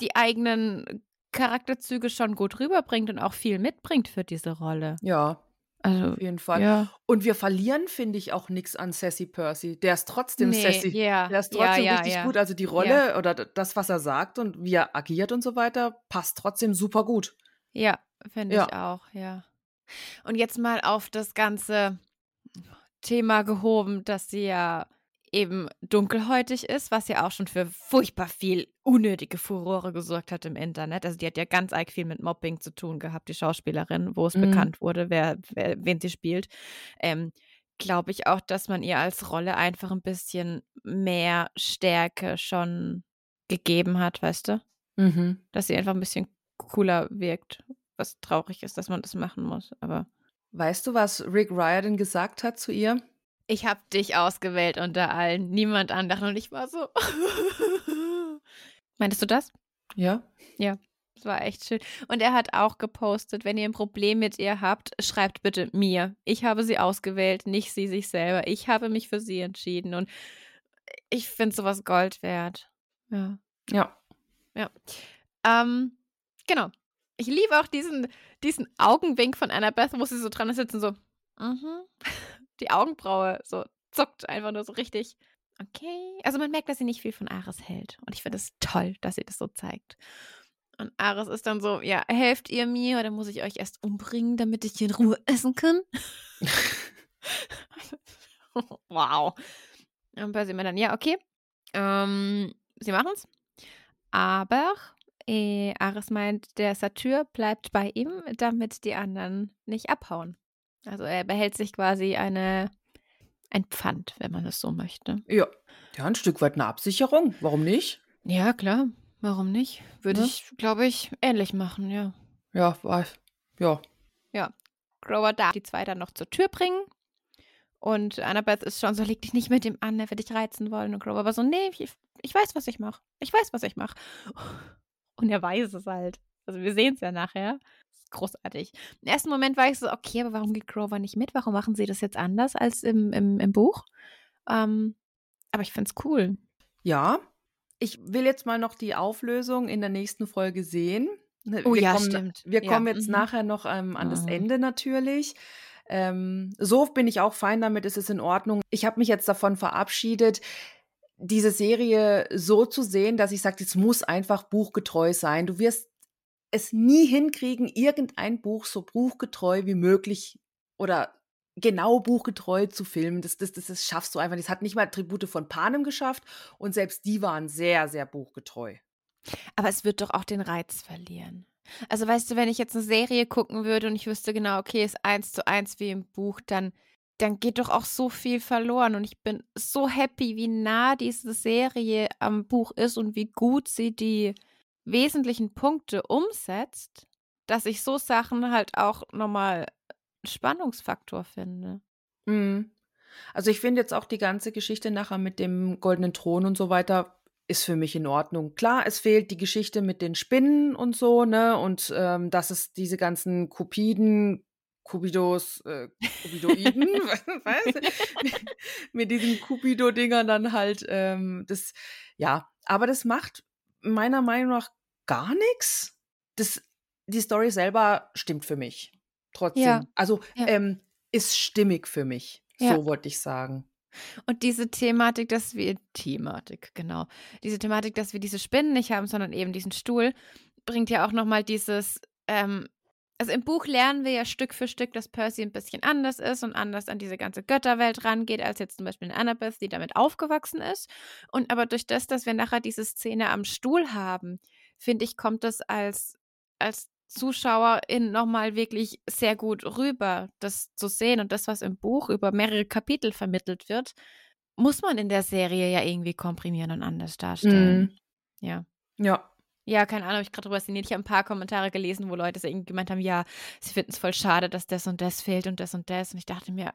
die eigenen Charakterzüge schon gut rüberbringt und auch viel mitbringt für diese Rolle. Ja, Also, auf jeden Fall. ja. Und wir verlieren, finde ich, auch nichts an Sassy Percy. Der ist trotzdem Nee, Sassy. ja, Der ist trotzdem ja, richtig ja. gut. Also die Rolle oder das, was er sagt und wie er agiert und so weiter, passt trotzdem super gut. Ja, finde ich auch, ja. Und jetzt mal auf das ganze Thema gehoben, dass sie ja eben dunkelhäutig ist, was ja auch schon für furchtbar viel unnötige Furore gesorgt hat im Internet. Also die hat ja ganz arg viel mit Mobbing zu tun gehabt, die Schauspielerin, wo es Mhm. bekannt wurde, wer, wer, wen sie spielt. Ähm, Glaube ich auch, dass man ihr als Rolle einfach ein bisschen mehr Stärke schon gegeben hat, weißt du? Mhm. Dass sie einfach ein bisschen cooler wirkt. Was traurig ist, dass man das machen muss. Aber Weißt du, was Rick Riordan gesagt hat zu ihr? Ich habe dich ausgewählt unter allen. Niemand anderen. Und ich war so. Meintest du das? Ja. Das war echt schön. Und er hat auch gepostet, wenn ihr ein Problem mit ihr habt, schreibt bitte mir. Ich habe sie ausgewählt, nicht sie sich selber. Ich habe mich für sie entschieden. Und ich finde sowas Gold wert. Ja. Ja. Ähm, genau. Ich liebe auch diesen, diesen Augenwink von Annabeth, wo sie so dran sitzt und so, mhm. Die Augenbraue so zuckt einfach nur so richtig. Okay. Also man merkt, dass sie nicht viel von Ares hält. Und ich finde es toll, dass sie das so zeigt. Und Ares ist dann so, ja, helft ihr mir oder muss ich euch erst umbringen, damit ich in Ruhe essen kann? wow. Und Percy mir dann, ja, okay. Ähm, sie machen's. Aber äh, Ares meint, der Satyr bleibt bei ihm, damit die anderen nicht abhauen. Also er behält sich quasi eine ein Pfand, wenn man es so möchte. Ja. Ja, ein Stück weit eine Absicherung. Warum nicht? Ja, klar. Warum nicht? Würde Ne? ich, glaube ich, ähnlich machen, ja. Ja, war, ja. Grower darf die zwei dann noch zur Tür bringen. Und Annabeth ist schon so, leg dich nicht mit ihm an, er wird dich reizen wollen. Und Grover aber so, nee, ich, ich weiß, was ich mache. Ich weiß, was ich mache. Und er weiß es halt. Also wir sehen es ja nachher. Das großartig. Im ersten Moment war ich so, okay, aber warum geht Grover nicht mit? Warum machen sie das jetzt anders als im, im, im Buch? Ähm, aber ich finde es cool. Ja. Ich will jetzt mal noch die Auflösung in der nächsten Folge sehen. Ne, Oh wir ja, kommen, stimmt. Wir Ja, kommen jetzt mhm. nachher noch ähm, an das Mhm. Ende natürlich. Ähm, so bin ich auch fein damit, es ist in Ordnung. Ich habe mich jetzt davon verabschiedet, diese Serie so zu sehen, dass ich sage, es muss einfach buchgetreu sein. Du wirst es nie hinkriegen, irgendein Buch so buchgetreu wie möglich oder genau buchgetreu zu filmen. Das, das, das, das schaffst du einfach. nicht. Das hat nicht mal Tribute von Panem geschafft und selbst die waren sehr, sehr buchgetreu. Aber es wird doch auch den Reiz verlieren. Also weißt du, wenn ich jetzt eine Serie gucken würde und ich wüsste genau, okay, ist eins zu eins wie im Buch, dann dann geht doch auch so viel verloren. Und ich bin so happy, wie nah diese Serie am Buch ist und wie gut sie die wesentlichen Punkte umsetzt, dass ich so Sachen halt auch nochmal Spannungsfaktor finde. Mhm. Also ich finde jetzt auch die ganze Geschichte nachher mit dem goldenen Thron und so weiter ist für mich in Ordnung. Klar, es fehlt die Geschichte mit den Spinnen und so, ne? Und ähm, dass es diese ganzen Kupiden, Kubidos, äh, Kubidoiden, was? mit diesen Kubido-Dingern dann halt, ähm, das, ja, aber das macht meiner Meinung nach gar nichts. Das, die Story selber stimmt für mich. Trotzdem. Ja. Also Ja. ähm, ist stimmig für mich. Ja. So wollte ich sagen. Und diese Thematik, dass wir, Thematik, genau, diese Thematik, dass wir diese Spinnen nicht haben, sondern eben diesen Stuhl, bringt ja auch nochmal dieses, ähm, also im Buch lernen wir ja Stück für Stück, dass Percy ein bisschen anders ist und anders an diese ganze Götterwelt rangeht, als jetzt zum Beispiel Annabeth, die damit aufgewachsen ist. Und aber durch das, dass wir nachher diese Szene am Stuhl haben, finde ich, kommt das als, als Zuschauerin nochmal wirklich sehr gut rüber, das zu sehen. Und das, was im Buch über mehrere Kapitel vermittelt wird, muss man in der Serie ja irgendwie komprimieren und anders darstellen. Mhm. Ja. Ja. Ja, keine Ahnung, ich gerade drüber sinniert. Ich habe ein paar Kommentare gelesen, wo Leute so irgendwie gemeint haben, ja, sie finden es voll schade, dass das und das fehlt und das und das. Und ich dachte mir,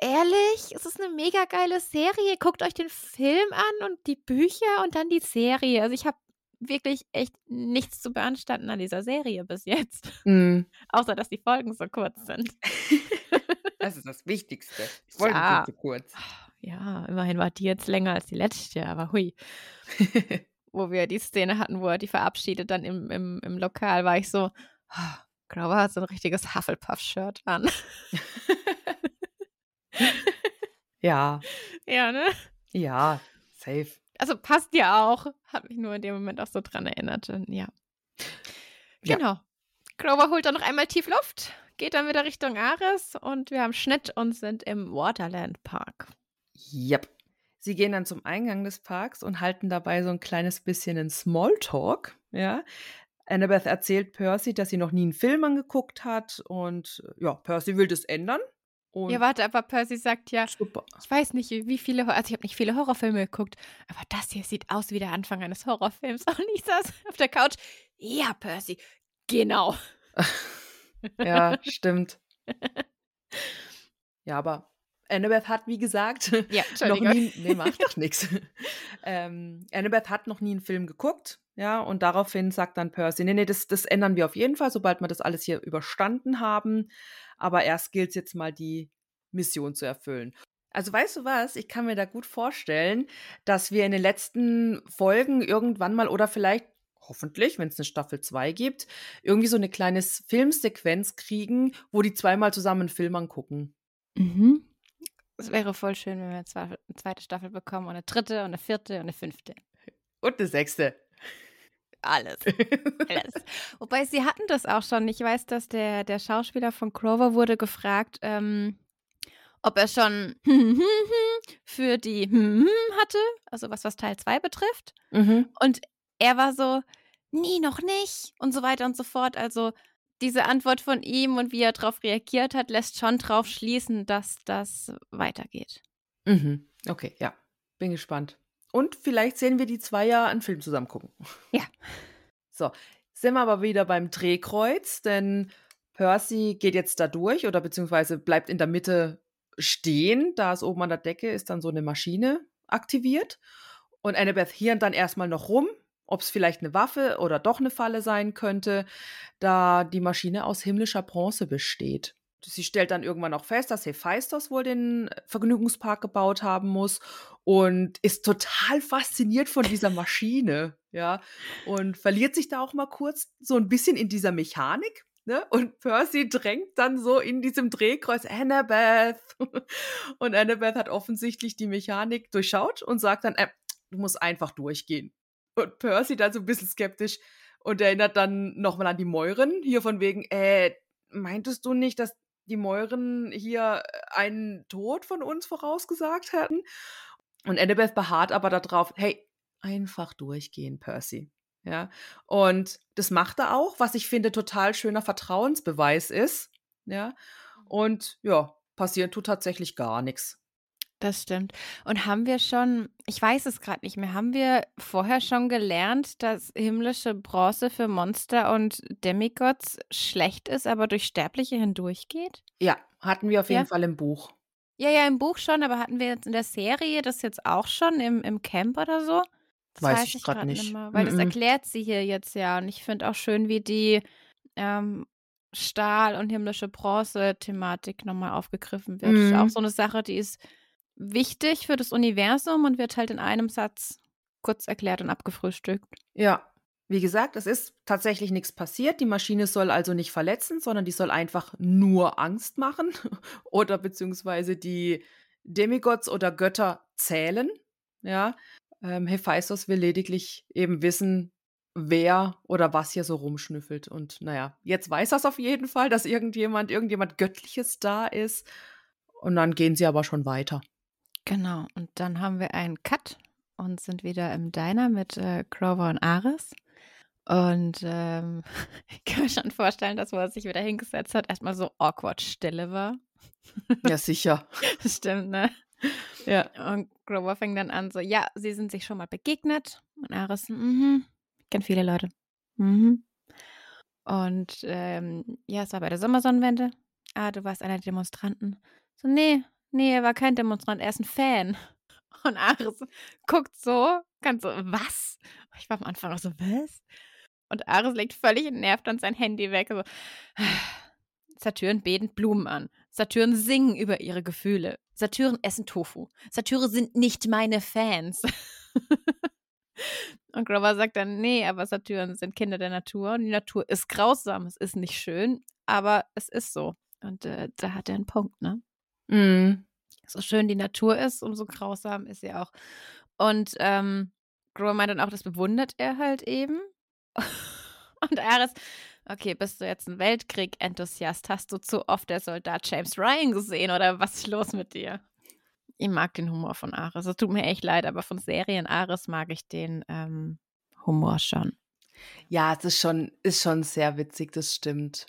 ehrlich, es ist eine mega geile Serie. Guckt euch den Film an und die Bücher und dann die Serie. Also ich habe wirklich echt nichts zu beanstanden an dieser Serie bis jetzt. Mhm. Außer, dass die Folgen so kurz sind. Das ist das Wichtigste. Die Folgen sind zu kurz. Ja, immerhin war die jetzt länger als die letzte, aber hui. Wo wir die Szene hatten, wo er die verabschiedet, dann im, im, im Lokal, war ich so, oh, Grover hat so ein richtiges Hufflepuff-Shirt an. ja, ja, ne? ja, safe. Also passt ja auch. Hat mich nur in dem Moment auch so dran erinnert. Und ja. Ja. Genau. Grover holt dann noch einmal tief Luft, geht dann wieder Richtung Ares und wir haben Schnitt und sind im Waterland Park. Yep. Sie gehen dann zum Eingang des Parks und halten dabei so ein kleines bisschen einen Smalltalk. Ja. Annabeth erzählt Percy, dass sie noch nie einen Film angeguckt hat und äh, ja, Percy will das ändern. Ja, warte, aber Percy sagt ja, super. ich weiß nicht, wie viele, also ich habe nicht viele Horrorfilme geguckt, aber das hier sieht aus wie der Anfang eines Horrorfilms. Und ich saß auf der Couch. Ja, Percy, genau. Ja, stimmt. Ja, aber Annabeth hat, wie gesagt, Ja, noch nie, nee, macht doch nichts. Ähm, Annabeth hat noch nie einen Film geguckt, ja, und daraufhin sagt dann Percy, nee, nee, das, das ändern wir auf jeden Fall, sobald wir das alles hier überstanden haben. Aber erst gilt es jetzt mal, die Mission zu erfüllen. Also weißt du was, ich kann mir da gut vorstellen, dass wir in den letzten Folgen irgendwann mal oder vielleicht hoffentlich, wenn es eine Staffel 2 gibt, irgendwie so eine kleine Filmsequenz kriegen, wo die zweimal zusammen einen Film angucken. Mhm. Es wäre voll schön, wenn wir eine zwe- eine zweite Staffel bekommen und eine dritte und eine vierte und eine fünfte. Und eine sechste. Alles. Alles. Wobei sie hatten das auch schon. Ich weiß, dass der, der Schauspieler von Clover wurde gefragt, ähm, ob er schon für die hatte, also was, was Teil 2 betrifft. Mhm. Und er war so, nie, noch nicht und so weiter und so fort. Also diese Antwort von ihm und wie er darauf reagiert hat, lässt schon drauf schließen, dass das weitergeht. Mhm. Okay, ja. Bin gespannt. Und vielleicht sehen wir die zwei ja einen Film zusammen gucken. Ja. So, sind wir aber wieder beim Drehkreuz, denn Percy geht jetzt da durch oder beziehungsweise bleibt in der Mitte stehen. Da ist oben an der Decke ist dann so eine Maschine aktiviert. Und Annabeth hirnt dann erstmal noch rum, ob es vielleicht eine Waffe oder doch eine Falle sein könnte, da die Maschine aus himmlischer Bronze besteht. Sie stellt dann irgendwann auch fest, dass Hephaistos wohl den Vergnügungspark gebaut haben muss und ist total fasziniert von dieser Maschine, ja, und verliert sich da auch mal kurz so ein bisschen in dieser Mechanik. Ne? Und Percy drängt dann so in diesem Drehkreuz Annabeth. Und Annabeth hat offensichtlich die Mechanik durchschaut und sagt dann, äh, du musst einfach durchgehen. Und Percy dann so ein bisschen skeptisch und erinnert dann nochmal an die Mäuren, hier von wegen, äh, meintest du nicht, dass die Mäuren hier einen Tod von uns vorausgesagt hätten? Und Annabeth beharrt aber darauf, hey, einfach durchgehen, Percy. Ja, und das macht er auch, was ich finde total schöner Vertrauensbeweis ist. Ja, und ja, passieren tut tatsächlich gar nichts. Das stimmt. Und haben wir schon, ich weiß es gerade nicht mehr, haben wir vorher schon gelernt, dass himmlische Bronze für Monster und Demigods schlecht ist, aber durch Sterbliche hindurchgeht? Ja, hatten wir auf jeden Ja? Fall im Buch. Ja, ja, im Buch schon, aber hatten wir jetzt in der Serie das jetzt auch schon im, im Camp oder so? Das Weiß ich grad grad nicht. mehr, weil das Mhm. erklärt sie hier jetzt ja. Und ich finde auch schön, wie die ähm, Stahl- und himmlische Bronze-Thematik nochmal aufgegriffen wird. Das ist auch so eine Sache, die ist wichtig für das Universum und wird halt in einem Satz kurz erklärt und abgefrühstückt. Ja, wie gesagt, es ist tatsächlich nichts passiert. Die Maschine soll also nicht verletzen, sondern die soll einfach nur Angst machen oder beziehungsweise die Demigods oder Götter zählen. Ja, ähm, Hephaistos will lediglich eben wissen, wer oder was hier so rumschnüffelt. Und naja, jetzt weiß es auf jeden Fall, dass irgendjemand, irgendjemand Göttliches da ist. Und dann gehen sie aber schon weiter. Genau. Und dann haben wir einen Cut und sind wieder im Diner mit äh, Grover und Ares. Und ähm, ich kann mir schon vorstellen, dass wo er sich wieder hingesetzt hat, erstmal so awkward Stille war. Ja, sicher. Stimmt, ne? Ja. Und Grover fängt dann an, so, ja, sie sind sich schon mal begegnet. Und Ares, mhm, ich kenne viele Leute. Mhm. Und ähm, ja, es war bei der Sommersonnenwende. Ah, du warst einer der Demonstranten. So, nee, nee, er war kein Demonstrant, er ist ein Fan. Und Ares guckt so, ganz so, was? Ich war am Anfang auch so, was? Und Ares legt völlig entnervt dann sein Handy weg. So, Satyren beten Blumen an. Satyren singen über ihre Gefühle. Satyren essen Tofu. Satyre sind nicht meine Fans. und Grover sagt dann, nee, aber Satyren sind Kinder der Natur und die Natur ist grausam. Es ist nicht schön, aber es ist so. Und äh, da hat er einen Punkt, ne? Mhm. So schön die Natur ist, umso grausam ist sie auch. Und ähm, Grover meint dann auch, das bewundert er halt eben. Und Ares, okay, bist du jetzt ein Weltkrieg-Enthusiast? Hast du zu oft der Soldat James Ryan gesehen oder was ist los mit dir? Ich mag den Humor von Ares. Es tut mir echt leid, aber von Serien Ares mag ich den ähm, Humor schon. Ja, es ist schon, ist schon sehr witzig, das stimmt.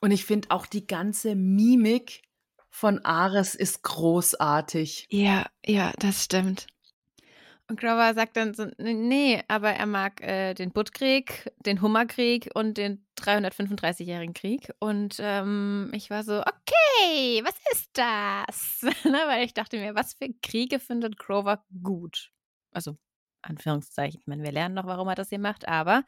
Und ich finde auch die ganze Mimik von Ares ist großartig. Ja, ja, das stimmt. Und Grover sagt dann so, nee, aber er mag äh, den Buttkrieg, den Hummerkrieg und den 335-jährigen Krieg. Und ähm, ich war so, okay, was ist das? ne, weil ich dachte mir, was für Kriege findet Grover gut? Also, Anführungszeichen, ich meine, wir lernen noch, warum er das hier macht, aber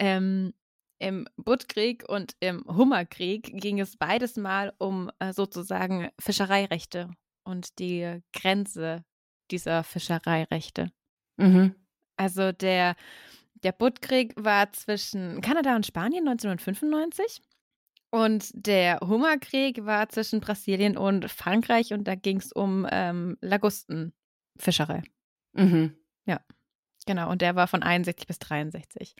ähm, im Buttkrieg und im Hummerkrieg ging es beides mal um äh, sozusagen Fischereirechte und die Grenze dieser Fischereirechte. Mhm. Also der, der Buttkrieg war zwischen Kanada und Spanien 1995 und der Hummerkrieg war zwischen Brasilien und Frankreich und da ging es um ähm, Lagustenfischerei. Mhm. Genau, und der war von 61 bis 63.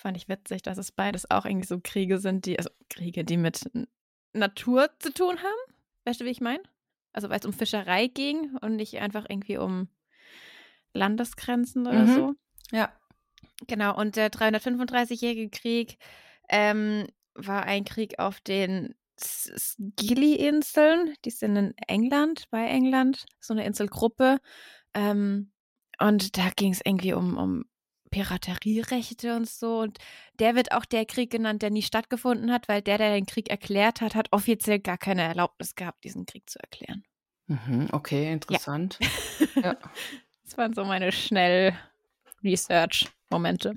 Fand ich witzig, dass es beides auch irgendwie so Kriege sind, die, also Kriege, die mit Natur zu tun haben. Weißt du, wie ich meine? Also weil es um Fischerei ging und nicht einfach irgendwie um Landesgrenzen oder Mhm. so. Ja. Genau, und der 335-jährige Krieg ähm, war ein Krieg auf den Scilly-Inseln. Die sind in England, bei England, so eine Inselgruppe. Ähm, und da ging es irgendwie um, um Piraterierechte und so. Und der wird auch der Krieg genannt, der nie stattgefunden hat, weil der, der den Krieg erklärt hat, hat offiziell gar keine Erlaubnis gehabt, diesen Krieg zu erklären. Mhm. Okay, interessant. Ja. Das waren so meine schnell Research-Momente.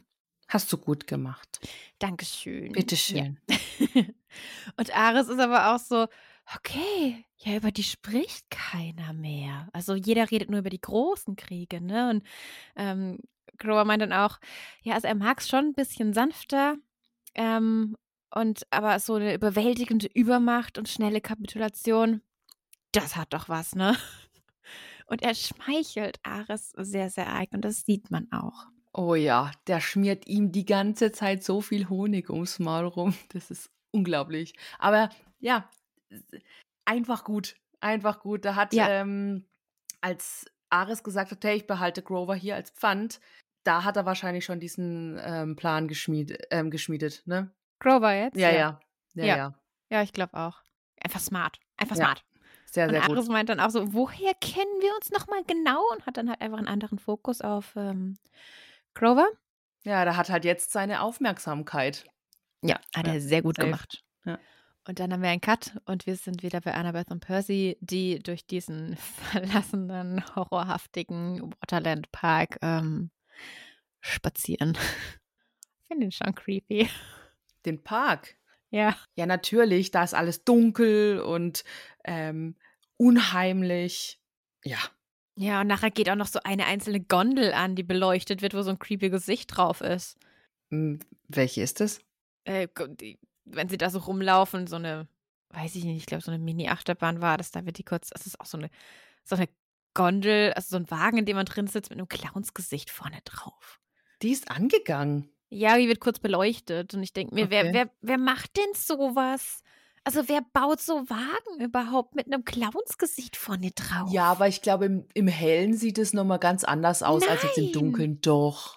Hast du gut gemacht. Dankeschön. Bitteschön. Ja. Und Ares ist aber auch so, okay, ja, über die spricht keiner mehr. Also jeder redet nur über die großen Kriege, ne? Und ähm, Grover meint dann auch, ja, also er mag es schon ein bisschen sanfter, ähm, und aber so eine überwältigende Übermacht und schnelle Kapitulation, das hat doch was, ne? Und er schmeichelt Ares sehr, sehr arg und das sieht man auch. Oh ja, der schmiert ihm die ganze Zeit so viel Honig ums Maul rum. Das ist unglaublich. Aber ja, einfach gut. Einfach gut. Da hat, Ja. ähm, als Ares gesagt hat, hey, ich behalte Grover hier als Pfand, da hat er wahrscheinlich schon diesen ähm, Plan geschmied, ähm, geschmiedet, ne? Grover jetzt? Ja, ja. Ja, Ja. ja. Ja, ich glaube auch. Einfach smart. Einfach Ja. smart. Sehr, sehr und gut. Ares meint dann auch so, woher kennen wir uns nochmal genau? Und hat dann halt einfach einen anderen Fokus auf ähm, Grover. Ja, der hat halt jetzt seine Aufmerksamkeit. Ja, hat er sehr gut safe. gemacht. Ja. Und dann haben wir einen Cut und wir sind wieder bei Annabeth und Percy, die durch diesen verlassenen, horrorhaftigen Waterland Park ähm, spazieren. Finde ihn schon creepy. Den Park. Ja. Ja, natürlich, da ist alles dunkel und ähm, unheimlich. Ja. Ja, und nachher geht auch noch so eine einzelne Gondel an, die beleuchtet wird, wo so ein creepy Gesicht drauf ist. Hm, welche ist es? Äh, die, wenn sie da so rumlaufen, so eine, weiß ich nicht, ich glaube, so eine Mini-Achterbahn war das, da wird die kurz, das ist auch so eine, so eine Gondel, also so ein Wagen, in dem man drin sitzt mit einem Clownsgesicht vorne drauf. Die ist angegangen. Ja, die wird kurz beleuchtet und ich denke mir, wer, Okay. wer, wer macht denn sowas? Also wer baut so Wagen überhaupt mit einem Clownsgesicht vorne drauf? Ja, aber ich glaube, im, im Hellen sieht es nochmal ganz anders aus als jetzt im Nein. Dunkeln. Doch.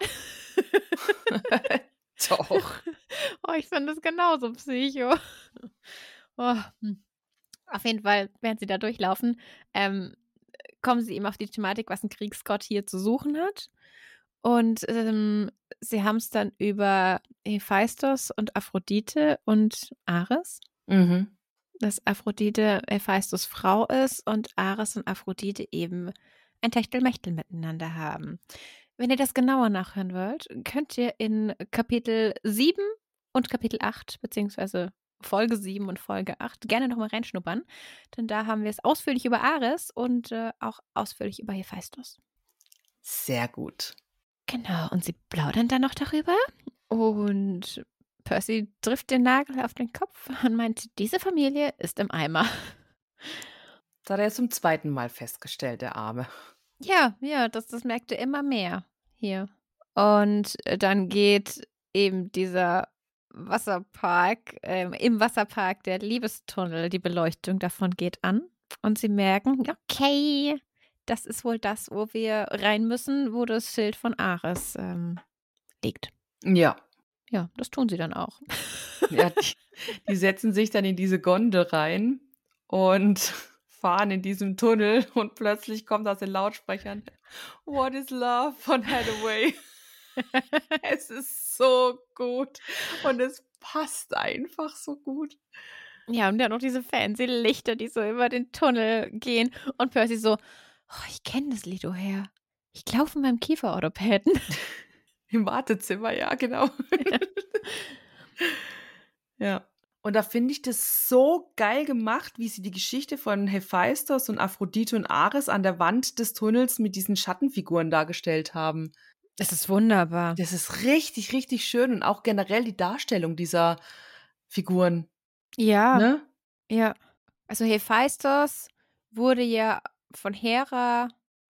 Doch. Oh, ich finde das genauso psycho. Oh. hm. Auf jeden Fall, während sie da durchlaufen, ähm, kommen sie eben auf die Thematik, was ein Kriegsgott hier zu suchen hat. Und ähm, sie haben es dann über Hephaistos und Aphrodite und Ares, Mhm. dass Aphrodite Hephaistos Frau ist und Ares und Aphrodite eben ein Techtelmechtel miteinander haben. Wenn ihr das genauer nachhören wollt, könnt ihr in Kapitel 7 und Kapitel 8, beziehungsweise Folge 7 und Folge 8, gerne nochmal reinschnuppern, denn da haben wir es ausführlich über Ares und äh, auch ausführlich über Hephaistos. Sehr gut. Genau, und sie plaudern dann noch darüber und Percy trifft den Nagel auf den Kopf und meint, diese Familie ist im Eimer. Das hat er zum zweiten Mal festgestellt, der Arme. Ja, ja, das, das merkte immer mehr hier. Und äh, dann geht eben dieser Wasserpark, ähm, im Wasserpark der Liebestunnel, die Beleuchtung davon geht an. Und sie merken, okay, das ist wohl das, wo wir rein müssen, wo das Schild von Ares ähm, liegt. Ja. Ja, das tun sie dann auch. ja die, die setzen sich dann in diese Gondel rein und fahren in diesem Tunnel und plötzlich kommt aus den Lautsprechern What is Love von Hathaway. es ist so gut und es passt einfach so gut. Ja, und dann noch diese fancy Lichter, die so über den Tunnel gehen. Und Percy so, oh, ich kenne das Lied woher. Ich glaube von meinem Kieferorthopäden. Im Wartezimmer, ja, genau. ja. Und da finde ich das so geil gemacht, wie sie die Geschichte von Hephaistos und Aphrodite und Ares an der Wand des Tunnels mit diesen Schattenfiguren dargestellt haben. Das ist wunderbar. Das ist richtig, richtig schön und auch generell die Darstellung dieser Figuren. Ja, Ne? ja. Also Hephaistos wurde ja von Hera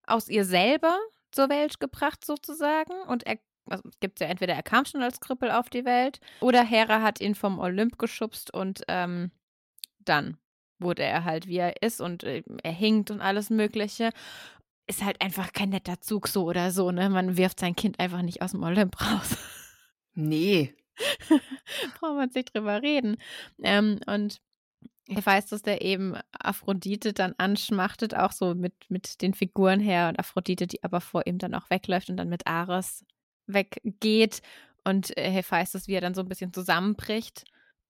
aus ihr selber zur Welt gebracht sozusagen und er also es gibt ja entweder er kam schon als Krüppel auf die Welt oder Hera hat ihn vom Olymp geschubst und ähm, dann wurde er halt wie er ist und äh, er hinkt und alles Mögliche. Ist halt einfach kein netter Zug so oder so, ne? Man wirft sein Kind einfach nicht aus dem Olymp raus. Nee. Brauchen wir uns nicht drüber reden. Ähm, und ich weiß, dass der eben Aphrodite dann anschmachtet, auch so mit, mit den Figuren her und Aphrodite, die aber vor ihm dann auch wegläuft und dann mit Ares weggeht und äh, Hephaistos, wie er dann so ein bisschen zusammenbricht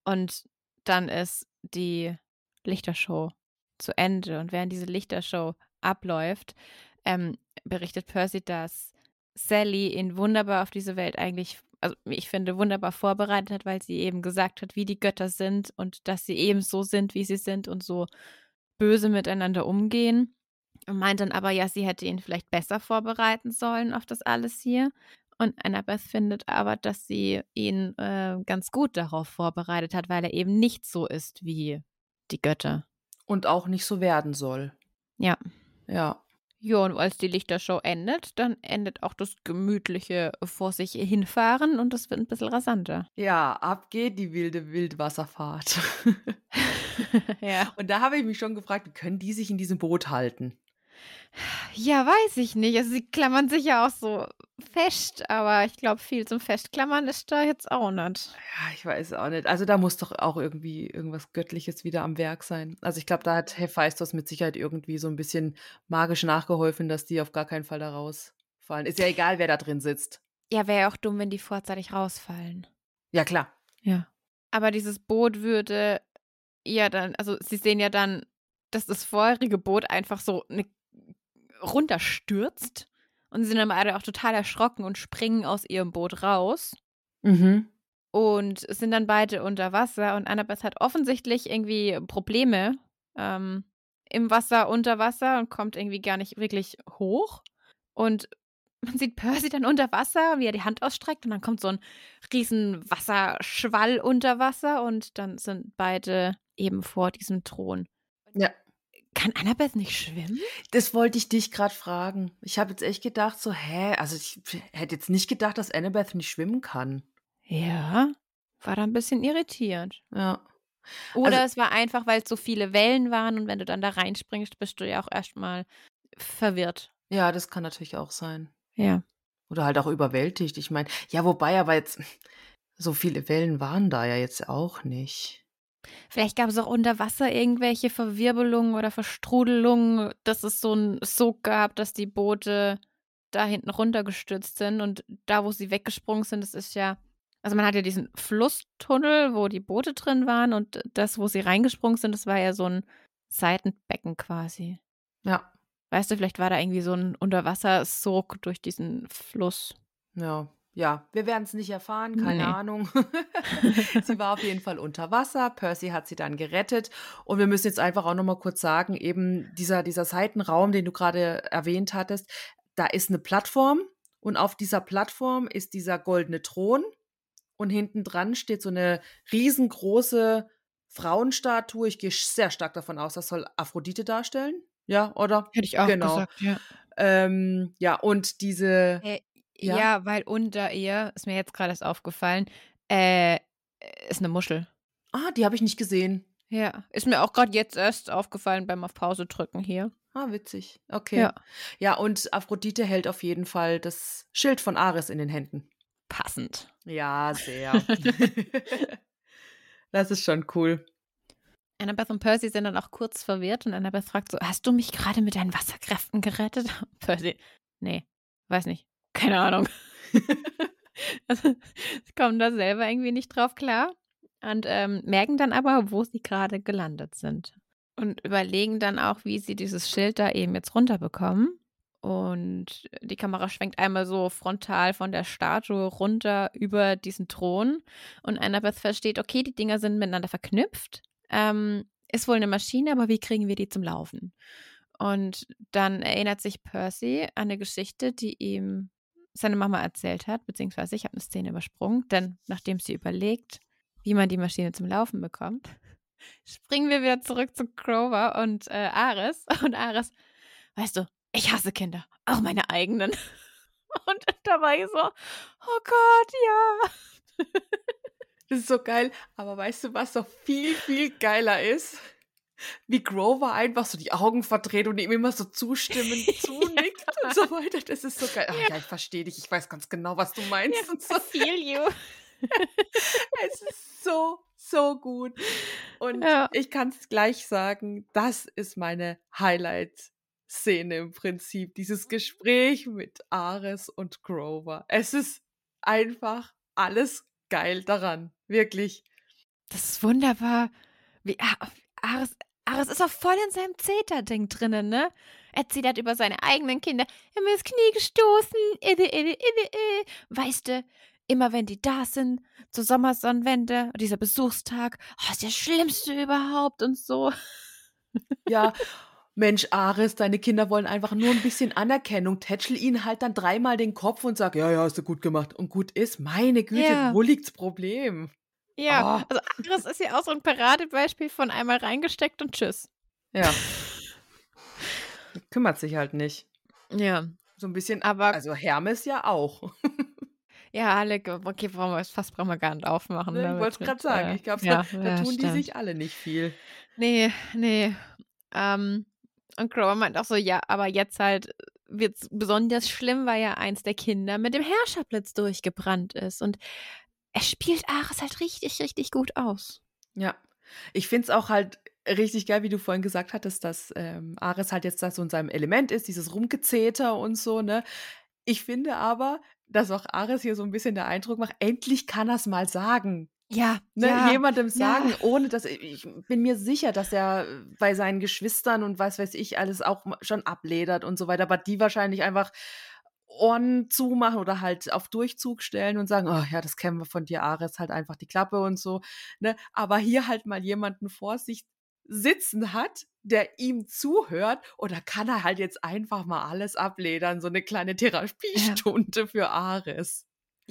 und dann ist die Lichtershow zu Ende und während diese Lichtershow abläuft, ähm, berichtet Percy, dass Sally ihn wunderbar auf diese Welt eigentlich, also ich finde, wunderbar vorbereitet hat, weil sie eben gesagt hat, wie die Götter sind und dass sie eben so sind, wie sie sind und so böse miteinander umgehen. Und meint dann aber, ja, sie hätte ihn vielleicht besser vorbereiten sollen auf das alles hier. Und Annabeth findet aber, dass sie ihn äh, ganz gut darauf vorbereitet hat, weil er eben nicht so ist wie die Götter. Und auch nicht so werden soll. Ja. Ja. Ja, und als die Lichtershow endet, dann endet auch das gemütliche vor sich hinfahren und es wird ein bisschen rasanter. Ja, ab geht die wilde Wildwasserfahrt. ja. Und da habe ich mich schon gefragt, können die sich in diesem Boot halten? Ja, weiß ich nicht. Also sie klammern sich ja auch so fest, aber ich glaube, viel zum Festklammern ist da jetzt auch nicht. Ja, ich weiß auch nicht. Also da muss doch auch irgendwie irgendwas Göttliches wieder am Werk sein. Also ich glaube, da hat Hephaistos mit Sicherheit irgendwie so ein bisschen magisch nachgeholfen, dass die auf gar keinen Fall da rausfallen. Ist ja egal, wer da drin sitzt. Ja, wäre ja auch dumm, wenn die vorzeitig rausfallen. Ja, klar. Ja. Aber dieses Boot würde ja dann, also sie sehen ja dann, dass das vorherige Boot einfach so eine runterstürzt. Und sie sind dann beide auch total erschrocken und springen aus ihrem Boot raus. Mhm. Und sind dann beide unter Wasser. Und Annabeth hat offensichtlich irgendwie Probleme ähm, im Wasser, unter Wasser und kommt irgendwie gar nicht wirklich hoch. Und man sieht Percy dann unter Wasser, wie er die Hand ausstreckt. Und dann kommt so ein riesen Wasserschwall unter Wasser. Und dann sind beide eben vor diesem Thron. Ja. Kann Annabeth nicht schwimmen? Das wollte ich dich gerade fragen. Ich habe jetzt echt gedacht, so, hä? Also ich hätte jetzt nicht gedacht, dass Annabeth nicht schwimmen kann. Ja, war da ein bisschen irritiert. Ja. Oder Also- es war einfach, weil es so viele Wellen waren und wenn du dann da reinspringst, bist du ja auch erstmal verwirrt. Ja, das kann natürlich auch sein. Ja. Oder halt auch überwältigt. Ich meine, ja, wobei aber jetzt so viele Wellen waren da ja jetzt auch nicht. Vielleicht gab es auch unter Wasser irgendwelche Verwirbelungen oder Verstrudelungen, dass es so einen Sog gab, dass die Boote da hinten runtergestürzt sind und da, wo sie weggesprungen sind, das ist ja, also man hat ja diesen Flusstunnel, wo die Boote drin waren und das, wo sie reingesprungen sind, das war ja so ein Seitenbecken quasi. Ja, Weißt du, vielleicht war da irgendwie so ein Unterwassersog durch diesen Fluss. ja, ja. Wir werden es nicht erfahren, keine Nee. Ahnung. sie war auf jeden Fall unter Wasser. Percy hat sie dann gerettet. Und wir müssen jetzt einfach auch nochmal kurz sagen, eben dieser, dieser Seitenraum, den du gerade erwähnt hattest, da ist eine Plattform. Und auf dieser Plattform ist dieser goldene Thron. Und hinten dran steht so eine riesengroße Frauenstatue. Ich gehe sehr stark davon aus, das soll Aphrodite darstellen. Ja, oder? Hätte ich auch Genau. gesagt, ja. Ähm, ja, und diese. Äh, Ja? ja? weil unter ihr, ist mir jetzt gerade erst aufgefallen, äh, ist eine Muschel. Ah, die habe ich nicht gesehen. Ja, ist mir auch gerade jetzt erst aufgefallen beim auf Pause drücken hier. Ah, witzig. Okay. Ja. Ja, und Aphrodite hält auf jeden Fall das Schild von Ares in den Händen. Passend. Ja, sehr. das ist schon cool. Annabeth und Percy sind dann auch kurz verwirrt und Annabeth fragt so, hast du mich gerade mit deinen Wasserkräften gerettet? Percy, nee, weiß nicht. Keine Ahnung. also, sie kommen da selber irgendwie nicht drauf klar und ähm, merken dann aber, wo sie gerade gelandet sind. Und überlegen dann auch, wie sie dieses Schild da eben jetzt runterbekommen. Und die Kamera schwenkt einmal so frontal von der Statue runter über diesen Thron. Und Annabeth versteht, okay, die Dinger sind miteinander verknüpft. Ähm, ist wohl eine Maschine, aber wie kriegen wir die zum Laufen? Und dann erinnert sich Percy an eine Geschichte, die ihm seine Mama erzählt hat, beziehungsweise ich habe eine Szene übersprungen, denn nachdem sie überlegt, wie man die Maschine zum Laufen bekommt, springen wir wieder zurück zu Grover und äh, Ares. Und Ares, weißt du, ich hasse Kinder, auch meine eigenen. Und da war ich so, oh Gott, ja. Das ist so geil. Aber weißt du, was noch viel, viel geiler ist? Wie Grover einfach so die Augen verdreht und ihm immer so zustimmend zunickt und so weiter. Das ist so geil. Ach, ja, ich verstehe dich. Ich weiß ganz genau, was du meinst. und so. I feel you. Es ist so, so gut. Und Ja. ich kann es gleich sagen, das ist meine Highlight-Szene im Prinzip. Dieses Gespräch mit Ares und Grover. Es ist einfach alles geil daran. Wirklich. Das ist wunderbar. Wie, ah, Ares, Ares ist auch voll in seinem Zeta-Ding drinnen, ne? Er zittert über seine eigenen Kinder. Er mir ins Knie gestoßen. Ide, ide, ide, ide. Weißt du, immer wenn die da sind, zur Sommersonnenwende, dieser Besuchstag, oh, ist der schlimmste überhaupt und so. Ja. Mensch, Ares, deine Kinder wollen einfach nur ein bisschen Anerkennung. Tätschel ihnen halt dann dreimal den Kopf und sag, ja, ja, hast du gut gemacht. Und gut ist, meine Güte, Ja. wo liegt's Problem? Ja, Oh. also Ares ist ja auch so ein Paradebeispiel von einmal reingesteckt und tschüss. Ja. Kümmert sich halt nicht. Ja, So ein bisschen, aber also Hermes ja auch. ja, alle, okay, brauchen wir, Fass brauchen wir gar nicht aufmachen. Ne, ich wollte es gerade sagen. äh, Ich glaube, ja, da, da ja, tun die stimmt. sich alle nicht viel. Nee, nee. Ähm, Und Grover meint auch so, ja, aber jetzt halt wird es besonders schlimm, weil ja eins der Kinder mit dem Herrscherblitz durchgebrannt ist. Und er spielt Ares halt richtig, richtig gut aus. Ja. Ich finde es auch halt richtig geil, wie du vorhin gesagt hattest, dass ähm, Ares halt jetzt da so in seinem Element ist, dieses Rumgezeter und so, ne? Ich finde aber, dass auch Ares hier so ein bisschen der Eindruck macht, endlich kann er es mal sagen. Ja, Ne, ja, jemandem sagen, ja. ohne dass ich bin mir sicher, dass er bei seinen Geschwistern und was weiß ich alles auch schon abledert und so weiter, aber die wahrscheinlich einfach Ohren zumachen oder halt auf Durchzug stellen und sagen, oh ja, das kennen wir von dir, Ares, halt einfach die Klappe und so. Ne? Aber hier halt mal jemanden vor sich sitzen hat, der ihm zuhört, oder kann er halt jetzt einfach mal alles abledern, so eine kleine Therapiestunde für Ares,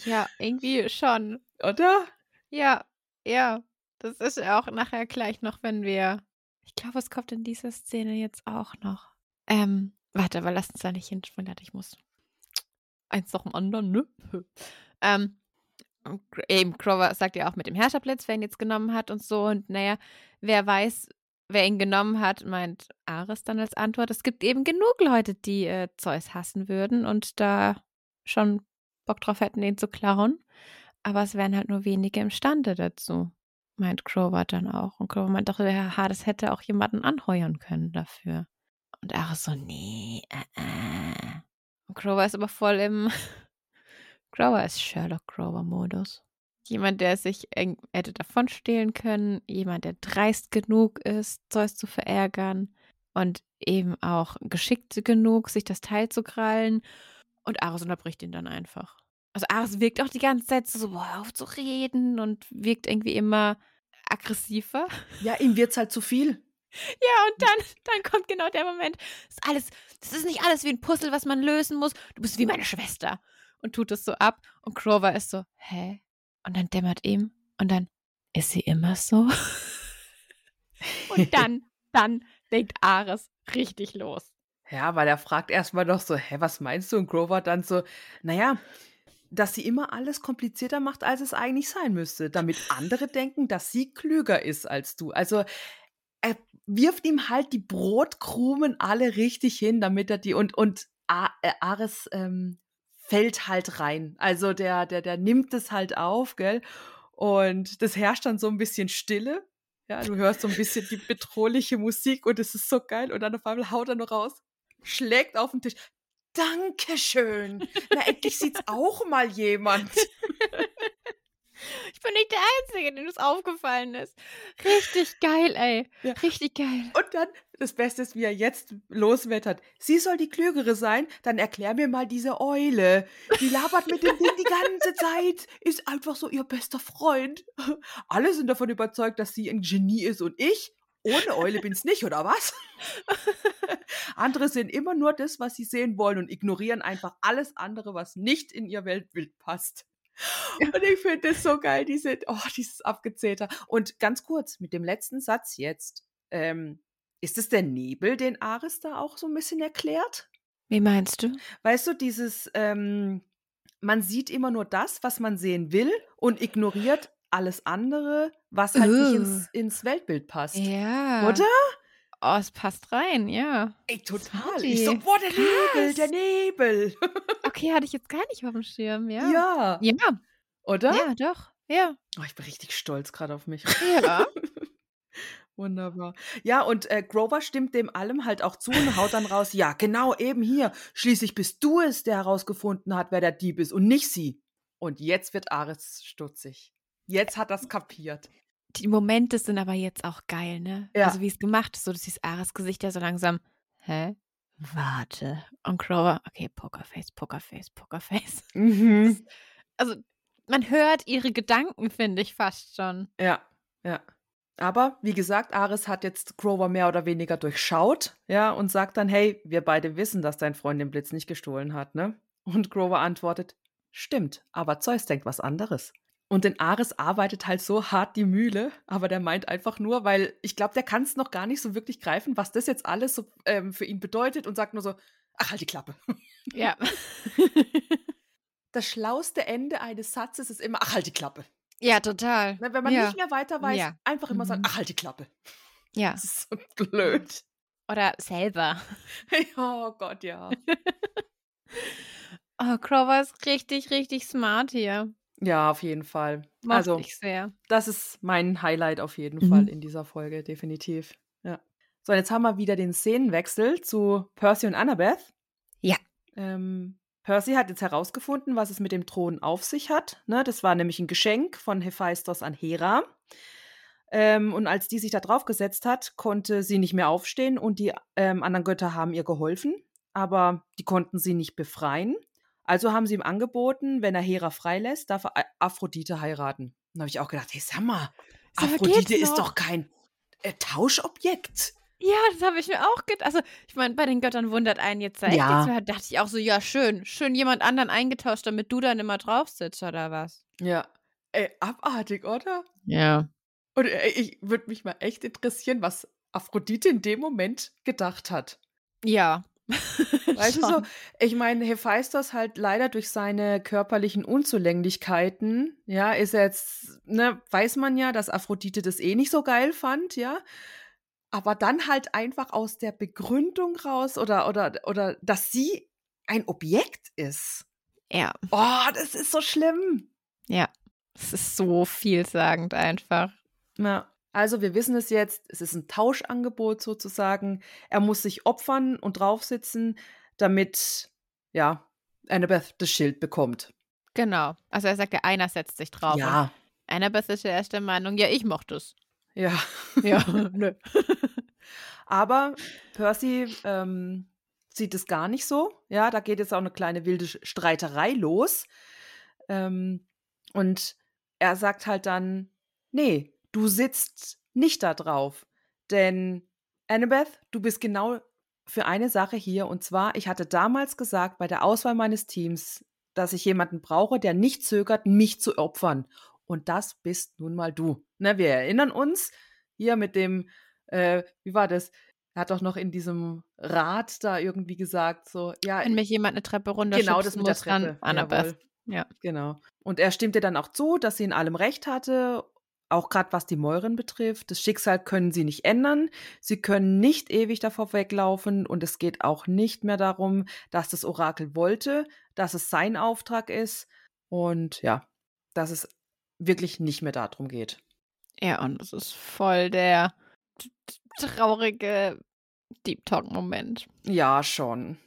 Ja, irgendwie schon. oder? Ja, ja. Das ist ja auch nachher gleich noch, wenn wir. Ich glaube, es kommt in dieser Szene jetzt auch noch. Ähm, warte, aber lass uns da nicht hinspringen. Ich muss eins nach dem anderen, ne? ähm, eben, Grover sagt ja auch mit dem Herrscherblitz, wer ihn jetzt genommen hat und so. Und naja, wer weiß, wer ihn genommen hat, meint Ares dann als Antwort. Es gibt eben genug Leute, die äh, Zeus hassen würden und da schon Bock drauf hätten, ihn zu klauen. Aber es wären halt nur wenige imstande dazu, meint Grover dann auch. Und Grover meint doch, ja, das hätte auch jemanden anheuern können dafür. Und Ares so, nee, äh, äh. Und Grover ist aber voll im. Grover ist Sherlock Grover-Modus. Jemand, der sich hätte davon stehlen können, jemand, der dreist genug ist, Zeus zu verärgern und eben auch geschickt genug, sich das Teil zu krallen. Und Ares unterbricht ihn dann einfach. Also Ares wirkt auch die ganze Zeit so, boah, hör auf zu reden und wirkt irgendwie immer aggressiver. Ja, ihm wird's halt zu viel. Ja, und dann, dann kommt genau der Moment. Das ist alles, das ist nicht alles wie ein Puzzle, was man lösen muss. Du bist wie meine Schwester. Und tut es so ab. Und Grover ist so, hä? Und dann dämmert ihm. Und dann, ist sie immer so? und dann, dann legt Ares richtig los. Ja, weil er fragt erstmal noch so, hä, was meinst du? Und Grover dann so, naja, dass sie immer alles komplizierter macht, als es eigentlich sein müsste, damit andere denken, dass sie klüger ist als du. Also er wirft ihm halt die Brotkrumen alle richtig hin, damit er die und und A äh, Ares ähm, fällt halt rein. Also der der der nimmt es halt auf, gell? Und das herrscht dann so ein bisschen Stille. Ja, du hörst so ein bisschen die bedrohliche Musik und es ist so geil und dann auf einmal haut er noch raus, schlägt auf den Tisch. Dankeschön. Na, endlich sieht's auch mal jemand. Ich bin nicht der Einzige, dem das aufgefallen ist. Richtig geil, ey. Ja. Richtig geil. Und dann, das Beste ist, wie er jetzt loswettert. Sie soll die Klügere sein, dann erklär mir mal diese Eule. Die labert mit dem Ding die ganze Zeit, ist einfach so ihr bester Freund. Alle sind davon überzeugt, dass sie ein Genie ist und ich, ohne Eule bin's nicht, oder was? Andere sehen immer nur das, was sie sehen wollen und ignorieren einfach alles andere, was nicht in ihr Weltbild passt. Und ich finde das so geil, diese, oh, dieses Abgezeter. Und ganz kurz, mit dem letzten Satz jetzt. Ähm, ist es der Nebel, den Ares da auch so ein bisschen erklärt? Wie meinst du? Weißt du, dieses, ähm, man sieht immer nur das, was man sehen will und ignoriert alles andere, was halt nicht ins, ins Weltbild passt. Ja. Oder? Oh, es passt rein, ja. Ey, total. Ich so, boah, der Nebel, Krass. der Nebel. Okay, hatte ich jetzt gar nicht auf dem Schirm, ja. ja. Ja, Oder? ja doch. Ja. Oh, ich bin richtig stolz gerade auf mich. Ja. Wunderbar. Ja, und äh, Grover stimmt dem allem halt auch zu und haut dann raus, ja, genau, eben hier. Schließlich bist du es, der herausgefunden hat, wer der Dieb ist und nicht sie. Und jetzt wird Ares stutzig. Jetzt hat das kapiert. Die Momente sind aber jetzt auch geil, ne? Ja. Also wie es gemacht ist, so dass dieses Ares Gesicht ja so langsam, hä? Warte. Und Grover, okay, Pokerface, Pokerface, Pokerface. Mhm. Also man hört ihre Gedanken, finde ich fast schon. Ja, ja. Aber wie gesagt, Ares hat jetzt Grover mehr oder weniger durchschaut, ja, und sagt dann, hey, wir beide wissen, dass dein Freund den Blitz nicht gestohlen hat, ne? Und Grover antwortet, stimmt, aber Zeus denkt was anderes. Und den Ares arbeitet halt so hart die Mühle, aber der meint einfach nur, weil ich glaube, der kann es noch gar nicht so wirklich greifen, was das jetzt alles so ähm, für ihn bedeutet und sagt nur so, ach, halt die Klappe. Ja. Das schlauste Ende eines Satzes ist immer, ach, halt die Klappe. ja, total. Wenn man ja. nicht mehr weiter weiß, Ja. einfach immer sagen, Mhm. ach, halt die Klappe. Ja. Das ist so blöd. Oder selber. oh Gott, ja. oh, Grover ist richtig, richtig smart hier. Ja, auf jeden Fall. Mochte also, ich sehr. das ist mein Highlight auf jeden Mhm. Fall in dieser Folge, definitiv. Ja. So, jetzt haben wir wieder den Szenenwechsel zu Percy und Annabeth. Ja. Ähm, Percy hat jetzt herausgefunden, was es mit dem Thron auf sich hat. Ne, das war nämlich ein Geschenk von Hephaistos an Hera. Ähm, und als die sich da drauf gesetzt hat, konnte sie nicht mehr aufstehen und die ähm, anderen Götter haben ihr geholfen, aber die konnten sie nicht befreien. Also haben sie ihm angeboten, wenn er Hera freilässt, darf er A- Aphrodite heiraten. Dann habe ich auch gedacht, hey, sag mal, Sag mal, Aphrodite ist doch kein äh, Tauschobjekt. Ja, das habe ich mir auch gedacht. Also, ich meine, bei den Göttern wundert einen jetzt echt Ja. nichts mehr. Da dachte ich auch so, ja, schön. Schön jemand anderen eingetauscht, damit du dann immer drauf sitzt, oder was? Ja. Ey, abartig, oder? Ja. Und äh, ich würde mich mal echt interessieren, was Aphrodite in dem Moment gedacht hat. Ja. Weißt du so, ich meine, Hephaistos halt leider durch seine körperlichen Unzulänglichkeiten, ja, ist er jetzt, ne, weiß man ja, dass Aphrodite das eh nicht so geil fand, ja. Aber dann halt einfach aus der Begründung raus oder, oder, oder, dass sie ein Objekt ist. Ja. Oh, das ist so schlimm. Ja. Es ist so vielsagend einfach. Ja. Also wir wissen es jetzt, es ist ein Tauschangebot sozusagen. Er muss sich opfern und draufsitzen, damit, ja, Annabeth das Schild bekommt. Genau. Also er sagt ja, einer setzt sich drauf. Ja, Annabeth ist der Meinung, ja, ich mochte es. ja. Ja, nö. Aber Percy ähm, sieht es gar nicht so. Ja, da geht jetzt auch eine kleine wilde Streiterei los. Ähm, und er sagt halt dann, nee, du sitzt nicht da drauf. Denn Annabeth, du bist genau für eine Sache hier. Und zwar, ich hatte damals gesagt, bei der Auswahl meines Teams, dass ich jemanden brauche, der nicht zögert, mich zu opfern. Und das bist nun mal du. Ne, wir erinnern uns hier mit dem, äh, wie war das? Er hat doch noch in diesem Rat da irgendwie gesagt, so, ja, Wenn mich jemand eine Treppe runter genau das mit der Treppe. Annabeth. Ja. Genau. Und er stimmte dann auch zu, dass sie in allem Recht hatte, auch gerade was die Mäuren betrifft. Das Schicksal können sie nicht ändern. Sie können nicht ewig davor weglaufen und es geht auch nicht mehr darum, dass das Orakel wollte, dass es sein Auftrag ist und ja, dass es wirklich nicht mehr darum geht. Ja, und es ist voll der traurige Deep Talk-Moment. Ja, schon.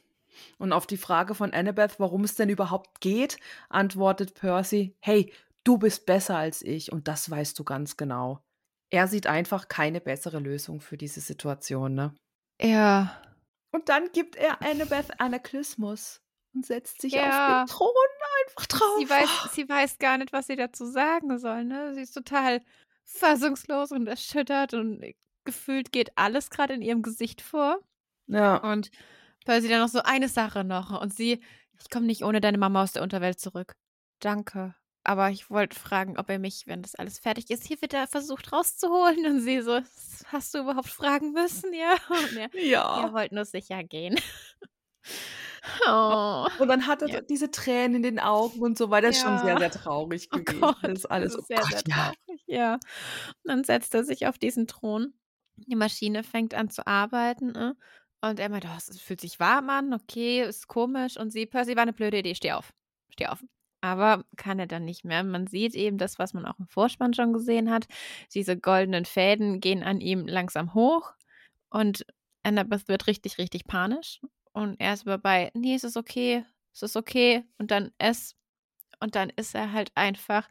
Und auf die Frage von Annabeth, warum es denn überhaupt geht, antwortet Percy, hey, du bist besser als ich und das weißt du ganz genau. Er sieht einfach keine bessere Lösung für diese Situation, ne? Ja. Und dann gibt er Annabeth Anaklismus und setzt sich Ja. auf den Thron einfach drauf. Sie weiß, sie weiß gar nicht, was sie dazu sagen soll, ne? Sie ist total fassungslos und erschüttert und gefühlt geht alles gerade in ihrem Gesicht vor. Ja. Und Percy dann noch so eine Sache noch. Und sie, ich komme nicht ohne deine Mama aus der Unterwelt zurück. Danke. Aber ich wollte fragen, ob er mich, wenn das alles fertig ist, hier wieder versucht rauszuholen. Und sie so, hast du überhaupt fragen müssen? Ja. Und er, Ja. ihr wollt nur sicher gehen. oh. Und dann hat er Ja. diese Tränen in den Augen und so weiter. Das ist schon sehr, Ja. sehr traurig Oh gewesen. Gott, das ist alles das ist oh sehr, Gott, sehr ja. traurig. Ja. Und dann setzt er sich auf diesen Thron. Die Maschine fängt an zu arbeiten. Äh? Und er meint, oh, es fühlt sich warm an, okay, ist komisch. Und sie, Percy, war eine blöde Idee, steh auf. Steh auf. Aber kann er dann nicht mehr. Man sieht eben das, was man auch im Vorspann schon gesehen hat. Diese goldenen Fäden gehen an ihm langsam hoch. Und Annabeth wird richtig, richtig panisch. Und er ist aber bei, nee, es ist okay, es ist okay. Und dann es. Und dann ist er halt einfach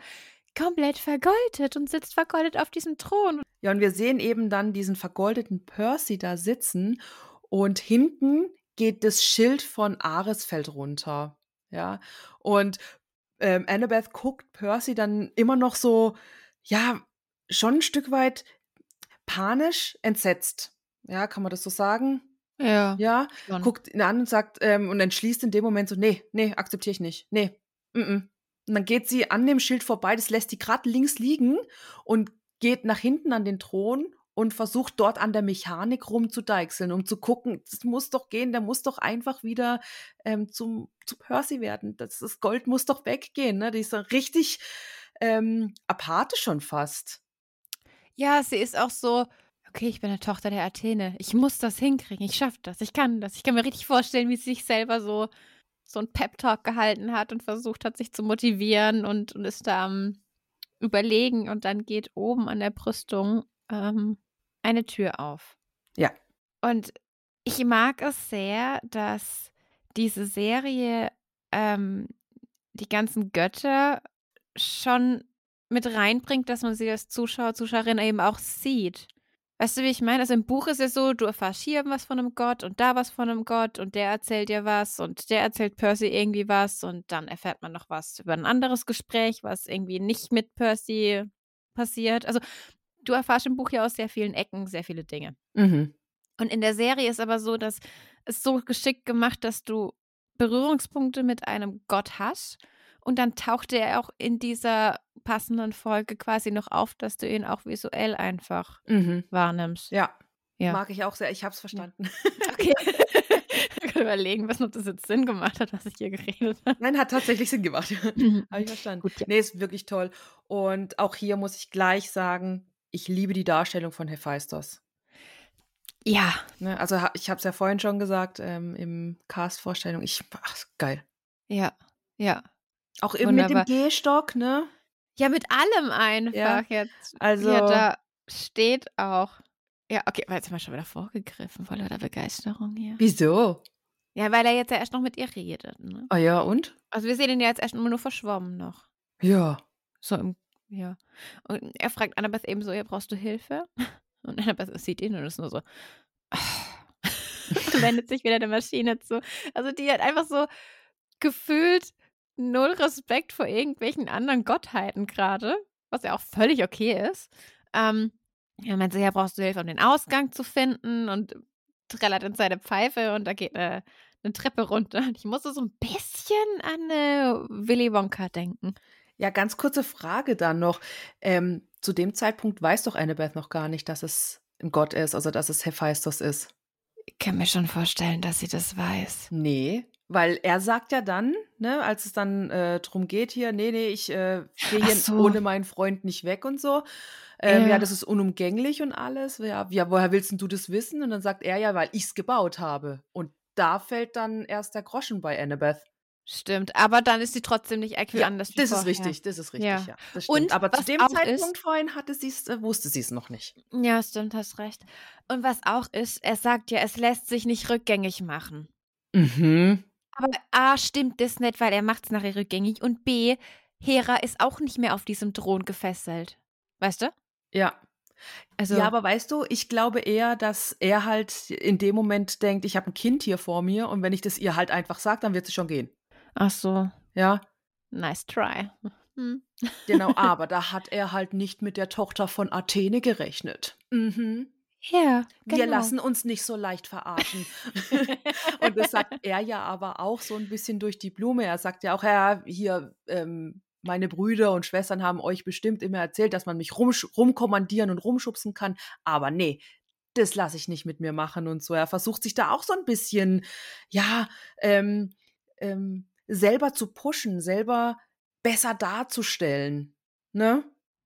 komplett vergoldet und sitzt vergoldet auf diesem Thron. Ja, und wir sehen eben dann diesen vergoldeten Percy da sitzen und hinten geht das Schild von Aresfeld runter. Ja, und ähm, Annabeth guckt Percy dann immer noch so, ja, schon ein Stück weit panisch entsetzt. Ja, kann man das so sagen? Ja. Ja, schon. guckt ihn an und sagt ähm, und entschließt in dem Moment so, nee, nee, akzeptiere ich nicht. Nee, mm -mm. Und dann geht sie an dem Schild vorbei, das lässt sie gerade links liegen und geht nach hinten an den Thron und versucht dort an der Mechanik rumzudeichseln, um zu gucken, das muss doch gehen, der muss doch einfach wieder ähm, zum, zu Percy werden. Das, das Gold muss doch weggehen. Ne? Die ist doch richtig ähm, apathisch schon fast. Ja, sie ist auch so, okay, ich bin eine Tochter der Athene. Ich muss das hinkriegen. Ich schaffe das. Ich kann das. Ich kann mir richtig vorstellen, wie sie sich selber so, so ein Pep-Talk gehalten hat und versucht hat, sich zu motivieren und, und ist da am Überlegen. Und dann geht oben an der Brüstung ähm, eine Tür auf. Ja. Und ich mag es sehr, dass diese Serie ähm, die ganzen Götter schon mit reinbringt, dass man sie als Zuschauer, Zuschauerin eben auch sieht. Weißt du, wie ich meine? Also im Buch ist es so, du erfährst hier was von einem Gott und da was von einem Gott und der erzählt dir was und der erzählt Percy irgendwie was und dann erfährt man noch was über ein anderes Gespräch, was irgendwie nicht mit Percy passiert. Also du erfährst im Buch ja aus sehr vielen Ecken sehr viele Dinge. Mhm. Und in der Serie ist aber so, dass es so geschickt gemacht, dass du Berührungspunkte mit einem Gott hast und dann tauchte er auch in dieser passenden Folge quasi noch auf, dass du ihn auch visuell einfach Mhm. wahrnimmst. Ja. Ja. Mag ich auch sehr. Ich hab's verstanden. Okay. ich kann überlegen, was ob das jetzt Sinn gemacht hat, was ich hier geredet habe. Nein, hat tatsächlich Sinn gemacht. Habe ich verstanden. Gut, ja. Nee, ist wirklich toll. Und auch hier muss ich gleich sagen, ich liebe die Darstellung von Hephaistos. Ja, Ne? Also ich habe es ja vorhin schon gesagt ähm, im Cast-Vorstellung. Ich, ach, geil. ja, ja. Auch eben mit dem. Gehstock, ne? Ja, mit allem einfach Ja, jetzt. also- Ja, da steht auch. Ja, okay, war jetzt mal schon wieder vorgegriffen, vor lauter Begeisterung hier. Wieso? Ja, weil er jetzt ja erst noch mit ihr redet. Ne? Ah ja, und? Also wir sehen ihn ja jetzt erst immer nur verschwommen noch. Ja. So im, ja. Und er fragt Annabeth eben so, ja, brauchst du Hilfe? Und Annabeth sieht ihn und ist nur so, wendet sich wieder der Maschine zu. Also die hat einfach so gefühlt null Respekt vor irgendwelchen anderen Gottheiten gerade, was ja auch völlig okay ist. Ähm, er meint so, ja, brauchst du Hilfe, um den Ausgang zu finden und trällert in seine Pfeife und da geht eine, eine Treppe runter. Und ich musste so ein bisschen an äh, Willy Wonka denken. Ja, ganz kurze Frage dann noch. Ähm, zu dem Zeitpunkt weiß doch Annabeth noch gar nicht, dass es ein Gott ist, also dass es Hephaistos ist. Ich kann mir schon vorstellen, dass sie das weiß. Nee, weil er sagt ja dann, ne, als es dann äh, drum geht hier, nee, nee, ich äh, gehe hier so. ohne meinen Freund nicht weg und so. Ähm, ja. Ja. das ist unumgänglich und alles. Ja, ja, woher willst denn du das wissen? Und dann sagt er ja, weil ich's gebaut habe. Und da fällt dann erst der Groschen bei Annabeth. Stimmt, aber dann ist sie trotzdem nicht äquivalent. das wie ist richtig, das ist richtig, ja. Ja. das stimmt. Und Aber zu dem Zeitpunkt ist- vorhin hatte sie's, äh, wusste sie es noch nicht. Ja, stimmt, hast recht. Und was auch ist, er sagt ja, es lässt sich nicht rückgängig machen. Mhm. Aber A, stimmt das nicht, weil er macht es nachher rückgängig. Und B, Hera ist auch nicht mehr auf diesem Thron gefesselt. Weißt du? Ja. Also, Ja, aber weißt du, ich glaube eher, dass er halt in dem Moment denkt, ich habe ein Kind hier vor mir und wenn ich das ihr halt einfach sage, dann wird sie schon gehen. Ach so, Ja, nice try. Hm. genau. aber da hat er halt nicht mit der Tochter von Athene gerechnet. Mhm. Ja, genau. Wir lassen uns nicht so leicht verarschen. und das sagt er ja aber auch so ein bisschen durch die Blume. Er sagt ja auch, ja, hier, ähm, meine Brüder und Schwestern haben euch bestimmt immer erzählt, dass man mich rumsch- rumkommandieren und rumschubsen kann. Aber nee, das lasse ich nicht mit mir machen und so. Er versucht sich da auch so ein bisschen, ja, ähm, ähm, selber zu pushen, selber besser darzustellen. Ne?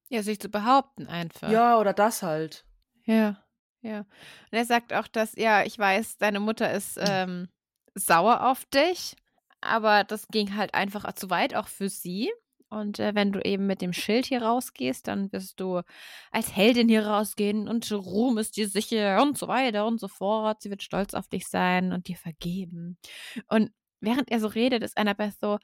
Ja, sich zu behaupten einfach. Ja, oder das halt. Ja, ja. Und er sagt auch, dass, ja, ich weiß, deine Mutter ist ähm, sauer auf dich, aber das ging halt einfach zu weit, auch für sie. Und äh, wenn du eben mit dem Schild hier rausgehst, dann wirst du als Heldin hier rausgehen und Ruhm ist dir sicher und so weiter und so fort. Sie wird stolz auf dich sein und dir vergeben. Und während er so redet, ist Annabeth so,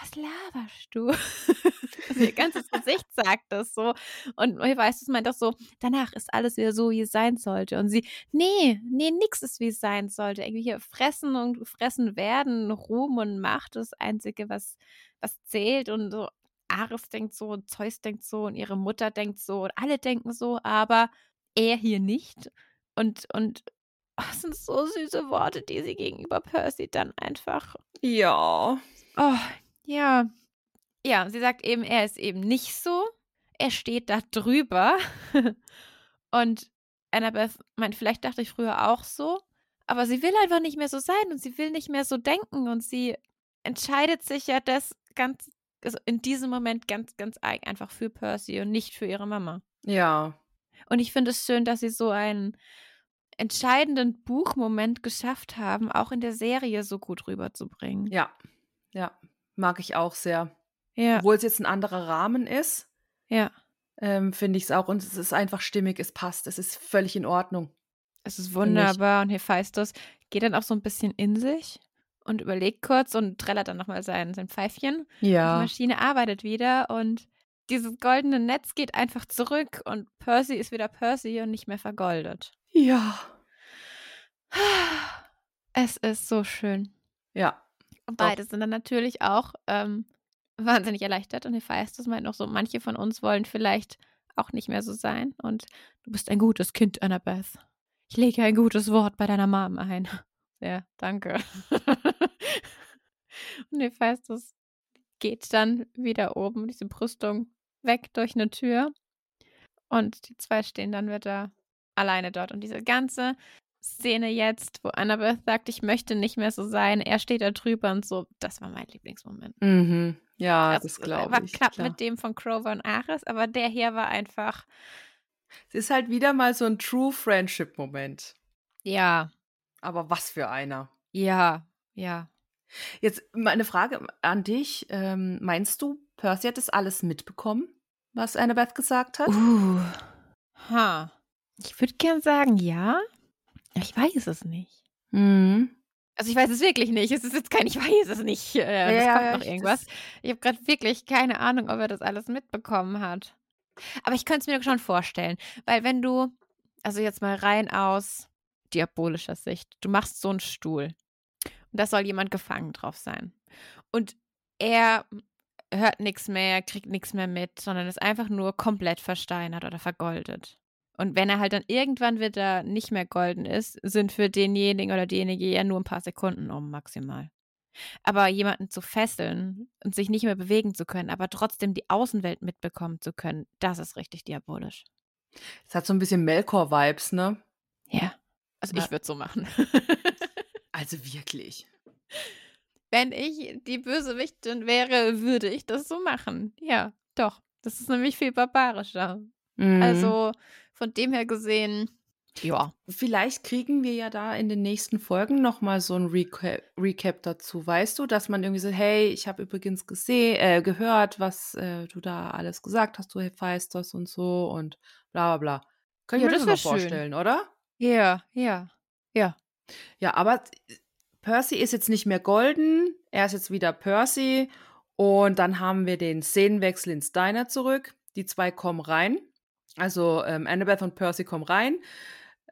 was laberst du? also ihr ganzes Gesicht sagt das so. Und Hephaistos meint auch so, danach ist alles wieder so, wie es sein sollte. Und sie, nee, nee, nix ist, wie es sein sollte. Irgendwie hier fressen und fressen werden, Ruhm und Macht ist das Einzige, was, was zählt. Und so Ares denkt so und Zeus denkt so und ihre Mutter denkt so und alle denken so, aber er hier nicht. Und, und das sind so süße Worte, die sie gegenüber Percy dann einfach Ja. Oh, ja. Ja, sie sagt eben, er ist eben nicht so. Er steht da drüber. und Annabeth meint, vielleicht dachte ich früher auch so, aber sie will einfach nicht mehr so sein und sie will nicht mehr so denken und sie entscheidet sich ja das ganz, also in diesem Moment ganz, ganz einfach für Percy und nicht für ihre Mama. Ja. Und ich finde es schön, dass sie so einen entscheidenden Buchmoment geschafft haben, auch in der Serie so gut rüberzubringen. Ja, ja, mag ich auch sehr. Ja, Obwohl es jetzt ein anderer Rahmen ist, ja. ähm, finde ich es auch. Und es ist einfach stimmig, es passt, es ist völlig in Ordnung. Es ist wunderbar. Und Hephaistos geht dann auch so ein bisschen in sich und überlegt kurz und trällert dann nochmal sein, sein Pfeifchen. Die Ja. Maschine arbeitet wieder und dieses goldene Netz geht einfach zurück und Percy ist wieder Percy und nicht mehr vergoldet. Ja. Es ist so schön. Ja. Und beide sind dann natürlich auch ähm, wahnsinnig erleichtert und Hephaistos meint noch so, manche von uns wollen vielleicht auch nicht mehr so sein und du bist ein gutes Kind, Annabeth. Ich lege ein gutes Wort bei deiner Mom ein. Ja, danke. und Hephaistos geht dann wieder oben, diese Brüstung, weg durch eine Tür und die zwei stehen dann wieder alleine dort und diese ganze Szene jetzt, wo Annabeth sagt, ich möchte nicht mehr so sein, er steht da drüber und so, das war mein Lieblingsmoment. Mhm. Ja, Also, das glaube war ich. knapp klar. mit dem von Crover und Ares, aber der hier war einfach, Es ist halt wieder mal so ein True Friendship-Moment. ja, Aber was für einer. ja, ja. Jetzt meine Frage an dich. Ähm, meinst du, Percy hat das alles mitbekommen, was Annabeth gesagt hat? Uh, ha. Ich würde gern sagen, ja. Ich weiß es nicht. Mhm. Also ich weiß es wirklich nicht. Es ist jetzt kein, ich weiß es nicht. Äh, es Ja, kommt ja, noch ich- irgendwas. Ich habe gerade wirklich keine Ahnung, ob er das alles mitbekommen hat. Aber ich könnte es mir schon vorstellen. Weil wenn du, also jetzt mal rein aus diabolischer Sicht, du machst so einen Stuhl und da soll jemand gefangen drauf sein. Und er hört nichts mehr, kriegt nichts mehr mit, sondern ist einfach nur komplett versteinert oder vergoldet. Und wenn er halt dann irgendwann wieder nicht mehr golden ist, sind für denjenigen oder diejenige ja nur ein paar Sekunden um maximal. Aber jemanden zu fesseln und sich nicht mehr bewegen zu können, aber trotzdem die Außenwelt mitbekommen zu können, das ist richtig diabolisch. Es hat so ein bisschen Melkor-Vibes, ne? Ja. Also Ja. ich würde so machen. Also wirklich. Wenn ich die Bösewichtin wäre, würde ich das so machen. Ja, doch. Das ist nämlich viel barbarischer. Mhm. Also von dem her gesehen, ja. Vielleicht kriegen wir ja da in den nächsten Folgen nochmal so ein Recap, Recap dazu, weißt du, dass man irgendwie so, hey, ich habe übrigens gesehen, äh, gehört, was äh, du da alles gesagt hast, du Hephaistos und so und bla bla bla. Können Ja, wir das das mal wär schön. vorstellen, oder? Ja, ja, ja. Ja, aber Percy ist jetzt nicht mehr golden, er ist jetzt wieder Percy und dann haben wir den Szenenwechsel ins Diner zurück. Die zwei kommen rein, also ähm, Annabeth und Percy kommen rein,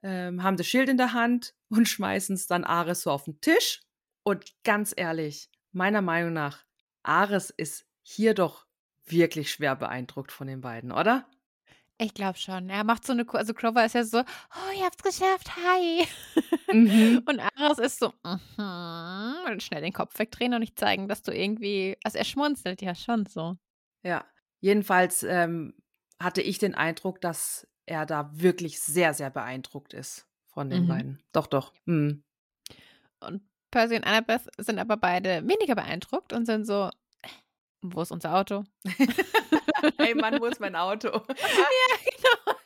ähm, haben das Schild in der Hand und schmeißen es dann Ares so auf den Tisch. Und ganz ehrlich, meiner Meinung nach, Ares ist hier doch wirklich schwer beeindruckt von den beiden, oder? Ich glaube schon. Er macht so eine, also Crover ist ja so, oh, ihr habt's geschafft, hi. Mhm. Und Aras ist so, mhm, und schnell den Kopf wegdrehen und nicht zeigen, dass du irgendwie, also er schmunzelt ja schon so. Ja, jedenfalls ähm, hatte ich den Eindruck, dass er da wirklich sehr, sehr beeindruckt ist von den Mhm. beiden. Doch, doch. Mhm. Und Percy und Annabeth sind aber beide weniger beeindruckt und sind so, "Äh, wo ist unser Auto? Hey Mann, wo ist mein Auto? genau.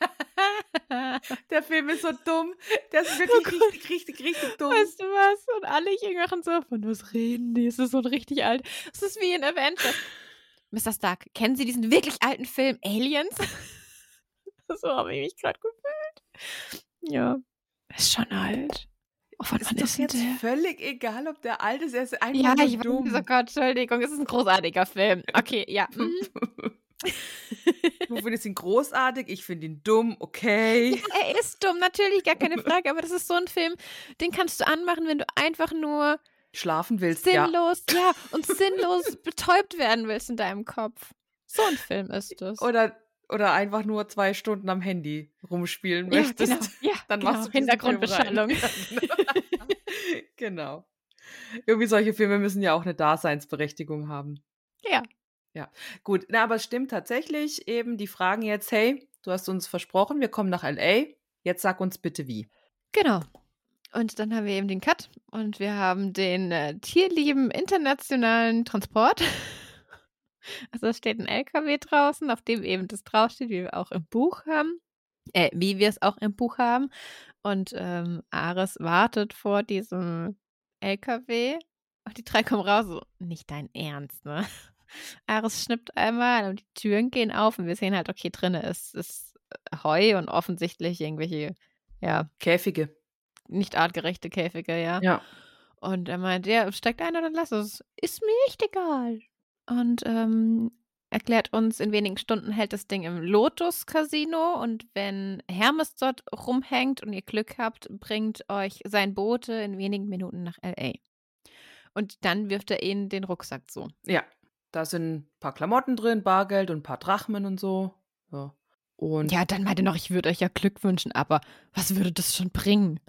Der Film ist so dumm. Der ist wirklich richtig, richtig, richtig dumm. Weißt du was? Und alle Jüngeren so, von was reden die? Es ist so richtig alt. Es ist wie in Avengers. Mr. Stark, kennen Sie diesen wirklich alten Film Aliens? so habe ich mich gerade gefühlt. Ja, ist schon alt. Oh, von wann ist ist doch denn jetzt der? völlig egal, ob der alt ist. Er ist einfach Ja, ich dumm. weiß, oh Gott, Entschuldigung, es ist ein großartiger Film. Okay, ja. mhm. du findest ihn großartig, ich finde ihn dumm, okay. Er ist dumm, natürlich, gar keine Frage, aber das ist so ein Film, den kannst du anmachen, wenn du einfach nur Schlafen willst, ja. sinnlos, ja, und sinnlos betäubt werden willst in deinem Kopf. So ein Film ist es. Oder, oder einfach nur zwei Stunden am Handy rumspielen ja, möchtest. genau, ja, Dann genau. machst du Hintergrundbeschallung. Rein. genau. Irgendwie solche Filme müssen ja auch eine Daseinsberechtigung haben. Ja. Gut, na, aber es stimmt tatsächlich eben, die fragen jetzt, hey, du hast uns versprochen, wir kommen nach LA, jetzt sag uns bitte wie. Genau. Und dann haben wir eben den Cut und wir haben den äh, tierlieben internationalen Transport. Also es steht ein LKW draußen, auf dem eben das draufsteht, wie wir auch im Buch haben. Äh, wie wir es auch im Buch haben. Und ähm, Ares wartet vor diesem LKW und die drei kommen raus. So, nicht dein Ernst, ne? Ares schnippt einmal und die Türen gehen auf und wir sehen halt, okay, drinne ist, ist Heu und offensichtlich irgendwelche, ja. Käfige. Nicht artgerechte Käfige, ja. Ja. Und er meint, ja, steigt einer, dann lass es. Ist mir echt egal. Und ähm, erklärt uns, in wenigen Stunden hält das Ding im Lotus Casino und wenn Hermes dort rumhängt und ihr Glück habt, bringt euch sein Bote in wenigen Minuten nach LA. Und dann wirft er ihnen den Rucksack zu. Ja. Da sind ein paar Klamotten drin, Bargeld und ein paar Drachmen und so. Ja. Und Ja, dann meinte er noch, ich würde euch ja Glück wünschen, aber was würde das schon bringen?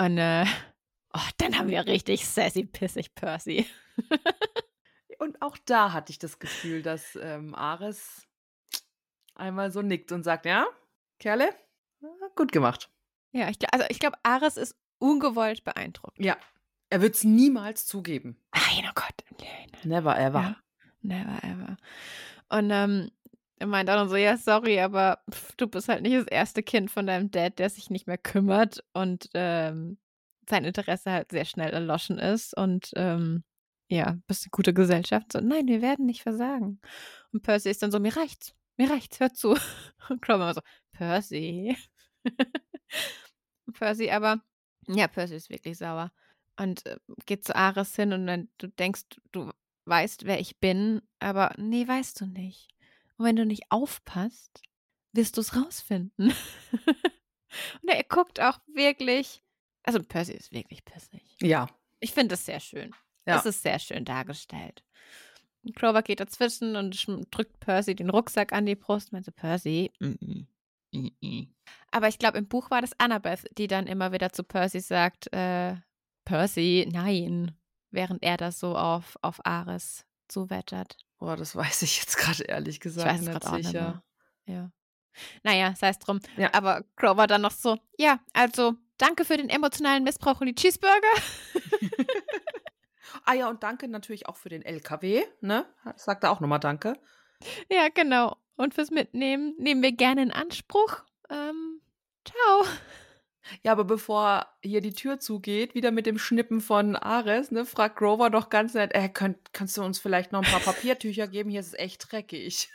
Und äh, oh, dann haben wir richtig sassy pissig Percy. Und auch da hatte ich das Gefühl, dass ähm, Ares einmal so nickt und sagt, ja, Kerle, ja, gut gemacht. Ja, ich, also ich glaube, Ares ist ungewollt beeindruckt. Ja, er wird es niemals zugeben. Nein, oh Gott. Nein, Never ever. Ja, never ever. Und ähm, er meint auch noch so, ja, sorry, aber pff, du bist halt nicht das erste Kind von deinem Dad, der sich nicht mehr kümmert und ähm, sein Interesse halt sehr schnell erloschen ist und ähm, ja, bist eine gute Gesellschaft. So, nein, wir werden nicht versagen. Und Percy ist dann so, mir reicht's, mir reicht's, hör zu. Und Crow immer so, Percy. Percy aber, ja, Percy ist wirklich sauer und äh, geht zu Ares hin und dann du denkst, du weißt, wer ich bin, aber nee, weißt du nicht. Und wenn du nicht aufpasst, wirst du es rausfinden. und er guckt auch wirklich, also Percy ist wirklich pissig. Ja. Ich finde es sehr schön. Ja. Es ist sehr schön dargestellt. Und Clover geht dazwischen und drückt Percy den Rucksack an die Brust. Meinte Percy, mm -mm, mm -mm. Aber ich glaube, im Buch war das Annabeth, die dann immer wieder zu Percy sagt, äh, Percy, nein, während er das so auf, auf Ares zuwettert. Boah, das weiß ich jetzt gerade ehrlich Ich gesagt weiß nicht gerade auch nicht sicher. mehr. Ja. Naja, sei es drum. Ja. Aber Grover dann noch so, ja, also danke für den emotionalen Missbrauch und die Cheeseburger. Ah ja, und danke natürlich auch für den LKW, ne? Sagt er auch nochmal Danke. ja, genau. Und fürs Mitnehmen nehmen wir gerne in Anspruch. Ähm, ciao. Ja, aber bevor hier die Tür zugeht, wieder mit dem Schnippen von Ares, ne, fragt Grover doch ganz nett, äh, könnt, kannst du uns vielleicht noch ein paar Papiertücher geben? Hier ist es echt dreckig.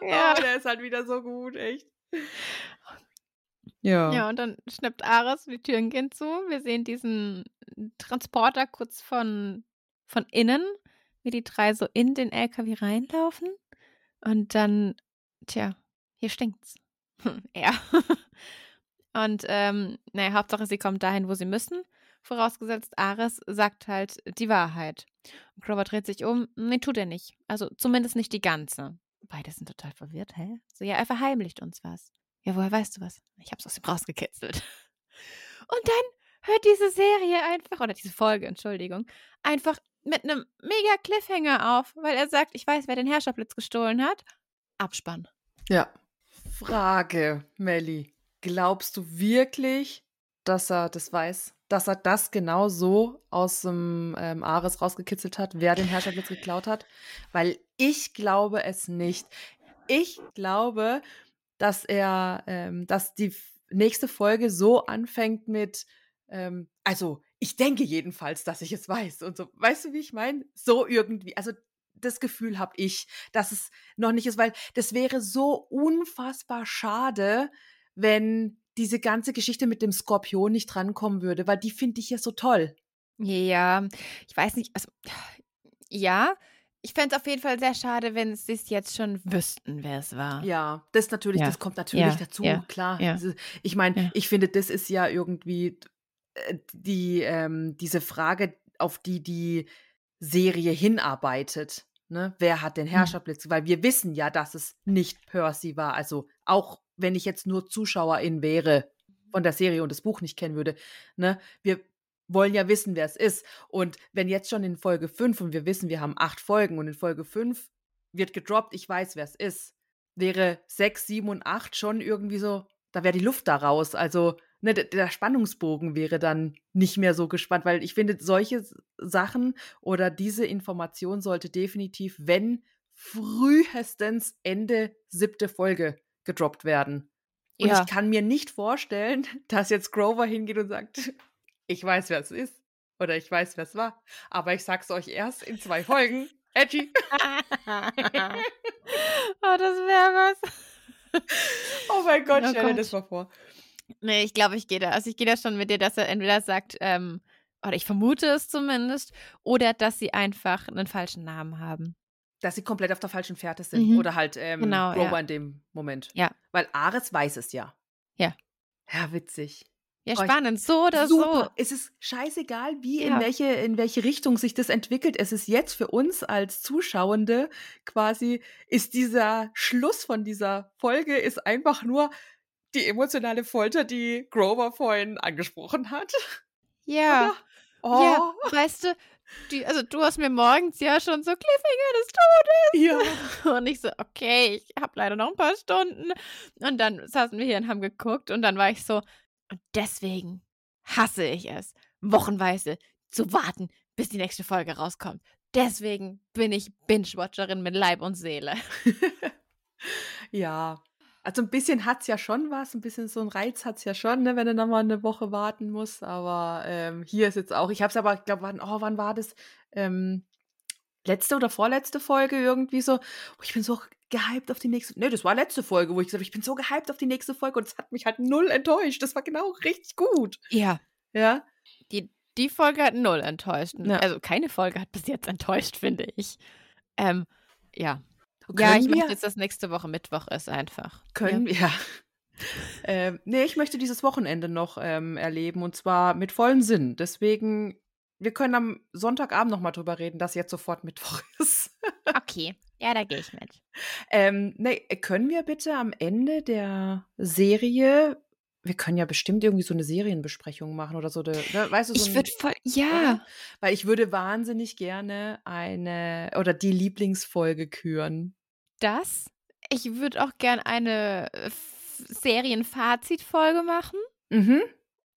Ja. der ist halt wieder so gut, echt. Ja. Ja, und dann schnappt Ares, die Türen gehen zu. Wir sehen diesen Transporter kurz von, von innen, wie die drei so in den LKW reinlaufen. Und dann, tja, hier stinkt's. ja. Und ähm, naja, Hauptsache, sie kommen dahin, wo sie müssen. Vorausgesetzt, Ares sagt halt die Wahrheit. Und Grover dreht sich um. Nee, tut er nicht. Also zumindest nicht die ganze. Beide sind total verwirrt, hä? So, ja, er verheimlicht uns was. Ja, woher weißt du was? Ich hab's aus ihm rausgekitzelt. Und dann hört diese Serie einfach, oder diese Folge, Entschuldigung, einfach mit einem mega Cliffhanger auf, weil er sagt, ich weiß, wer den Herrscherblitz gestohlen hat. Abspann. Ja. Frage, Melli. Glaubst du wirklich, dass er das weiß? Dass er das genau so aus dem ähm, Ares rausgekitzelt hat, wer den Herrscherblitz geklaut hat? Weil ich glaube es nicht. Ich glaube, dass er, ähm, dass die nächste Folge so anfängt mit, ähm, also ich denke jedenfalls, dass ich es weiß und so. Weißt du, wie ich meine? So irgendwie. Also das Gefühl habe ich, dass es noch nicht ist, weil das wäre so unfassbar schade, wenn diese ganze Geschichte mit dem Skorpion nicht drankommen würde, weil die finde ich ja so toll. Ja, ich weiß nicht, also ja, ich fände es auf jeden Fall sehr schade, wenn sie es jetzt schon wüssten, wer es war. Ja, das natürlich, Ja. das kommt natürlich Ja, dazu, ja, klar. Also, Ich meine, ich finde, das ist ja irgendwie äh, die, ähm, diese Frage, auf die die Serie hinarbeitet. Ne? Wer hat den Hm. Herrscherblitz? Weil wir wissen ja, dass es nicht Percy war. Also auch wenn ich jetzt nur Zuschauerin wäre von der Serie und das Buch nicht kennen würde. Ne? Wir wollen ja wissen, wer es ist. Und wenn jetzt schon in Folge 5 und wir wissen, wir haben acht Folgen und in Folge 5 wird gedroppt, ich weiß, wer es ist, wäre 6, 7 und 8 schon irgendwie so, da wäre die Luft da raus. Also ne, der, Spannungsbogen wäre dann nicht mehr so gespannt, weil ich finde, solche Sachen oder diese Information sollte definitiv, wenn frühestens Ende siebte Folge gedroppt werden. Und Ja. ich kann mir nicht vorstellen, dass jetzt Grover hingeht und sagt, ich weiß, wer es ist. Oder ich weiß, wer es war. Aber ich sag's euch erst in zwei Folgen. Edgy. oh, das wäre was. Oh mein Gott, Oh stell dir das mal vor. Nee, ich glaube, ich gehe da. Also ich gehe da schon mit dir, dass er entweder sagt, ähm, oder ich vermute es zumindest, oder dass sie einfach einen falschen Namen haben. Dass sie komplett auf der falschen Fährte sind. Mhm. Oder halt ähm, Genau, Grover ja. in dem Moment. Ja. Weil Ares weiß es ja. Ja. Ja, witzig. Ja, Oh, spannend, so oder Super. Es ist scheißegal, wie in Ja. welche in welche Richtung sich das entwickelt. Es ist jetzt für uns als Zuschauende quasi ist dieser Schluss von dieser Folge ist einfach nur die emotionale Folter, die Grover vorhin angesprochen hat. so. Ja. Oder? Oh, Ja, weißt du, die, also du hast mir morgens ja schon so Cliffhanger des ja. Todes. Und ich so, okay, ich habe leider noch ein paar Stunden. Und dann saßen wir hier und haben geguckt und dann war ich so, und deswegen hasse ich es, wochenweise zu warten, bis die nächste Folge rauskommt. Deswegen bin ich Binge-Watcherin mit Leib und Seele. ja. Also ein bisschen hat's ja schon was, ein bisschen so ein Reiz hat's ja schon, ne, wenn du nochmal eine Woche warten musst. Aber ähm, hier ist jetzt auch, ich habe es aber, ich glaube, wann, oh, wann war das? Ähm, letzte oder vorletzte Folge irgendwie so, oh, ich bin so gehypt auf die nächste. Ne, das war letzte Folge, wo ich gesagt habe, ich bin so gehypt auf die nächste Folge und es hat mich halt null enttäuscht. Das war genau richtig gut. Ja, Ja. die, die Folge hat null enttäuscht. Ja. Also keine Folge hat bis jetzt enttäuscht, finde ich. Ähm, ja. Können Ja, ich wir, möchte jetzt, dass nächste Woche Mittwoch ist einfach. können wir, ja. ähm, nee, ich möchte dieses Wochenende noch ähm, erleben und zwar mit vollen Sinn. Deswegen, wir können am Sonntagabend noch mal drüber reden, dass jetzt sofort Mittwoch ist. Okay, ja, da gehe ich mit. ähm, nee, können wir bitte am Ende der Serie, wir können ja bestimmt irgendwie so eine Serienbesprechung machen oder so, eine, ne, weißt du, so Ich würde voll, ja. oder? Weil ich würde wahnsinnig gerne eine oder die Lieblingsfolge küren. Das. Ich würde auch gern eine äh, Serienfazitfolge machen. Mhm.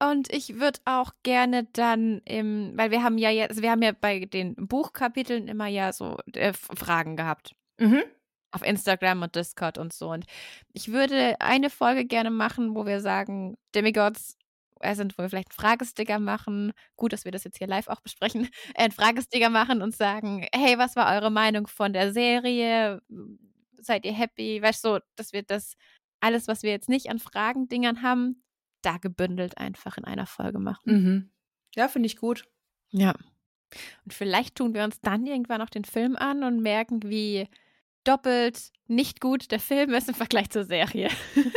Und ich würde auch gerne dann im, weil wir haben ja jetzt, also wir haben ja bei den Buchkapiteln immer ja so äh, Fragen gehabt. Mhm. Auf Instagram und Discord und so. Und ich würde eine Folge gerne machen, wo wir sagen, Demigods, äh, sind, wo wir vielleicht einen Fragesticker machen. Gut, dass wir das jetzt hier live auch besprechen. Äh, einen Fragesticker machen und sagen, hey, was war eure Meinung von der Serie? Seid ihr happy? Weißt du, so, dass wir das, alles, was wir jetzt nicht an Fragendingern haben, da gebündelt einfach in einer Folge machen. Mhm. Ja, finde ich gut. Ja. Und vielleicht tun wir uns dann irgendwann auch den Film an und merken, wie doppelt nicht gut der Film ist im Vergleich zur Serie.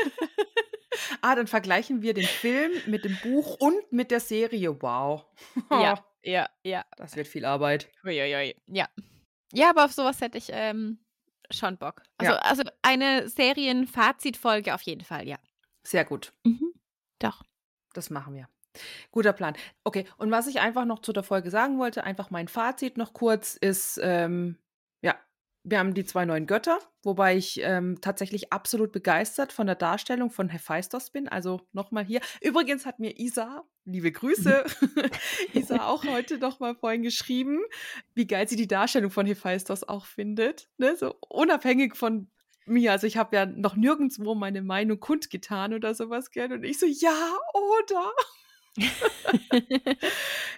Ah, dann vergleichen wir den Film mit dem Buch und mit der Serie. Wow. Ja, ja, ja. Das wird viel Arbeit. Uiuiui. Ja. Ja, aber auf sowas hätte ich ähm, schon Bock. Also, Ja. also eine Serienfazitfolge auf jeden Fall, ja. Sehr gut. Doch. Das machen wir. Guter Plan. Okay, und was ich einfach noch zu der Folge sagen wollte, einfach mein Fazit noch kurz, ist, ähm, wir haben die zwei neuen Götter, wobei ich ähm, tatsächlich absolut begeistert von der Darstellung von Hephaistos bin. Also nochmal hier. Übrigens hat mir Isa, liebe Grüße, Isa auch heute nochmal vorhin geschrieben, wie geil sie die Darstellung von Hephaistos auch findet. Ne? So unabhängig von mir. Also ich habe ja noch nirgendwo meine Meinung kundgetan oder sowas gern. Und ich so, ja, oder?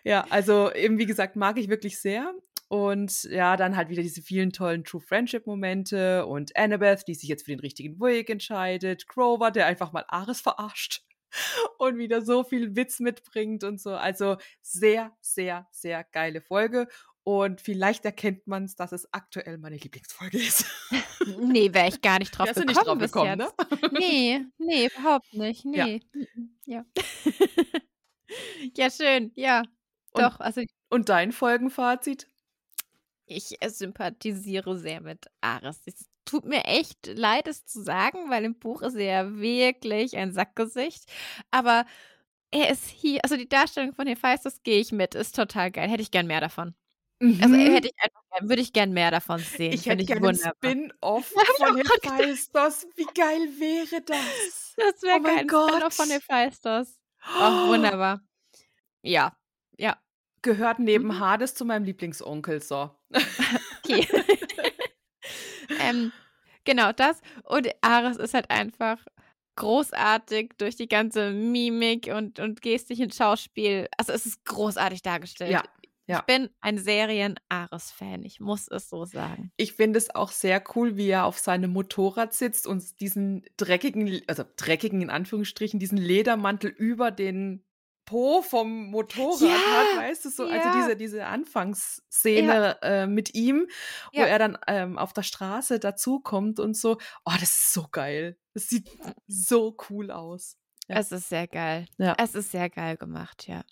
ja, also eben wie gesagt, mag ich wirklich sehr. Und ja, dann halt wieder diese vielen tollen True Friendship-Momente und Annabeth, die sich jetzt für den richtigen Weg entscheidet, Grover, der einfach mal Ares verarscht und wieder so viel Witz mitbringt und so. Also sehr, sehr, sehr geile Folge. Und vielleicht erkennt man es, dass es aktuell meine Lieblingsfolge ist. Nee, wäre ich gar nicht drauf Wärst du gekommen nicht drauf gekommen, ne? Nee, nee, überhaupt nicht. Ja. Nee. Mhm, Ja. ja, schön. Ja. Und- Doch, also Und dein Folgenfazit? Ich äh, sympathisiere sehr mit Ares. Es tut mir echt leid, es zu sagen, weil im Buch ist er ja wirklich ein Sackgesicht. Aber er ist hier, also die Darstellung von Hephaistos gehe ich mit, ist total geil. Hätte ich gern mehr davon. Also Mhm. hätte ich einfach gern, würde ich gern mehr davon sehen. Ich hätte gerne. Spin-off von. Hephaistos. Wie geil wäre das? Das wäre Oh geil. Ein Spin-off von. Hephaistos. Oh, wunderbar. Ja, ja, Gehört neben Mhm. Hades zu meinem Lieblingsonkel, so. okay. ähm, genau das. Und Ares ist halt einfach großartig durch die ganze Mimik und, und Gestik und Schauspiel. Also es ist großartig dargestellt. Ja, ja. Ich bin ein Serien-Ares-Fan, ich muss es so sagen. Ich finde es auch sehr cool, wie er auf seinem Motorrad sitzt und diesen dreckigen, also dreckigen in Anführungsstrichen, diesen Ledermantel über den Po vom Motorrad Ja, hat, weißt du, so, also ja. diese, diese Anfangsszene äh, mit ihm, wo Ja. er dann ähm, auf der Straße dazukommt und so, oh, das ist so geil. Das sieht so cool aus. Ja. Es ist sehr geil. Ja. Es ist sehr geil gemacht, ja.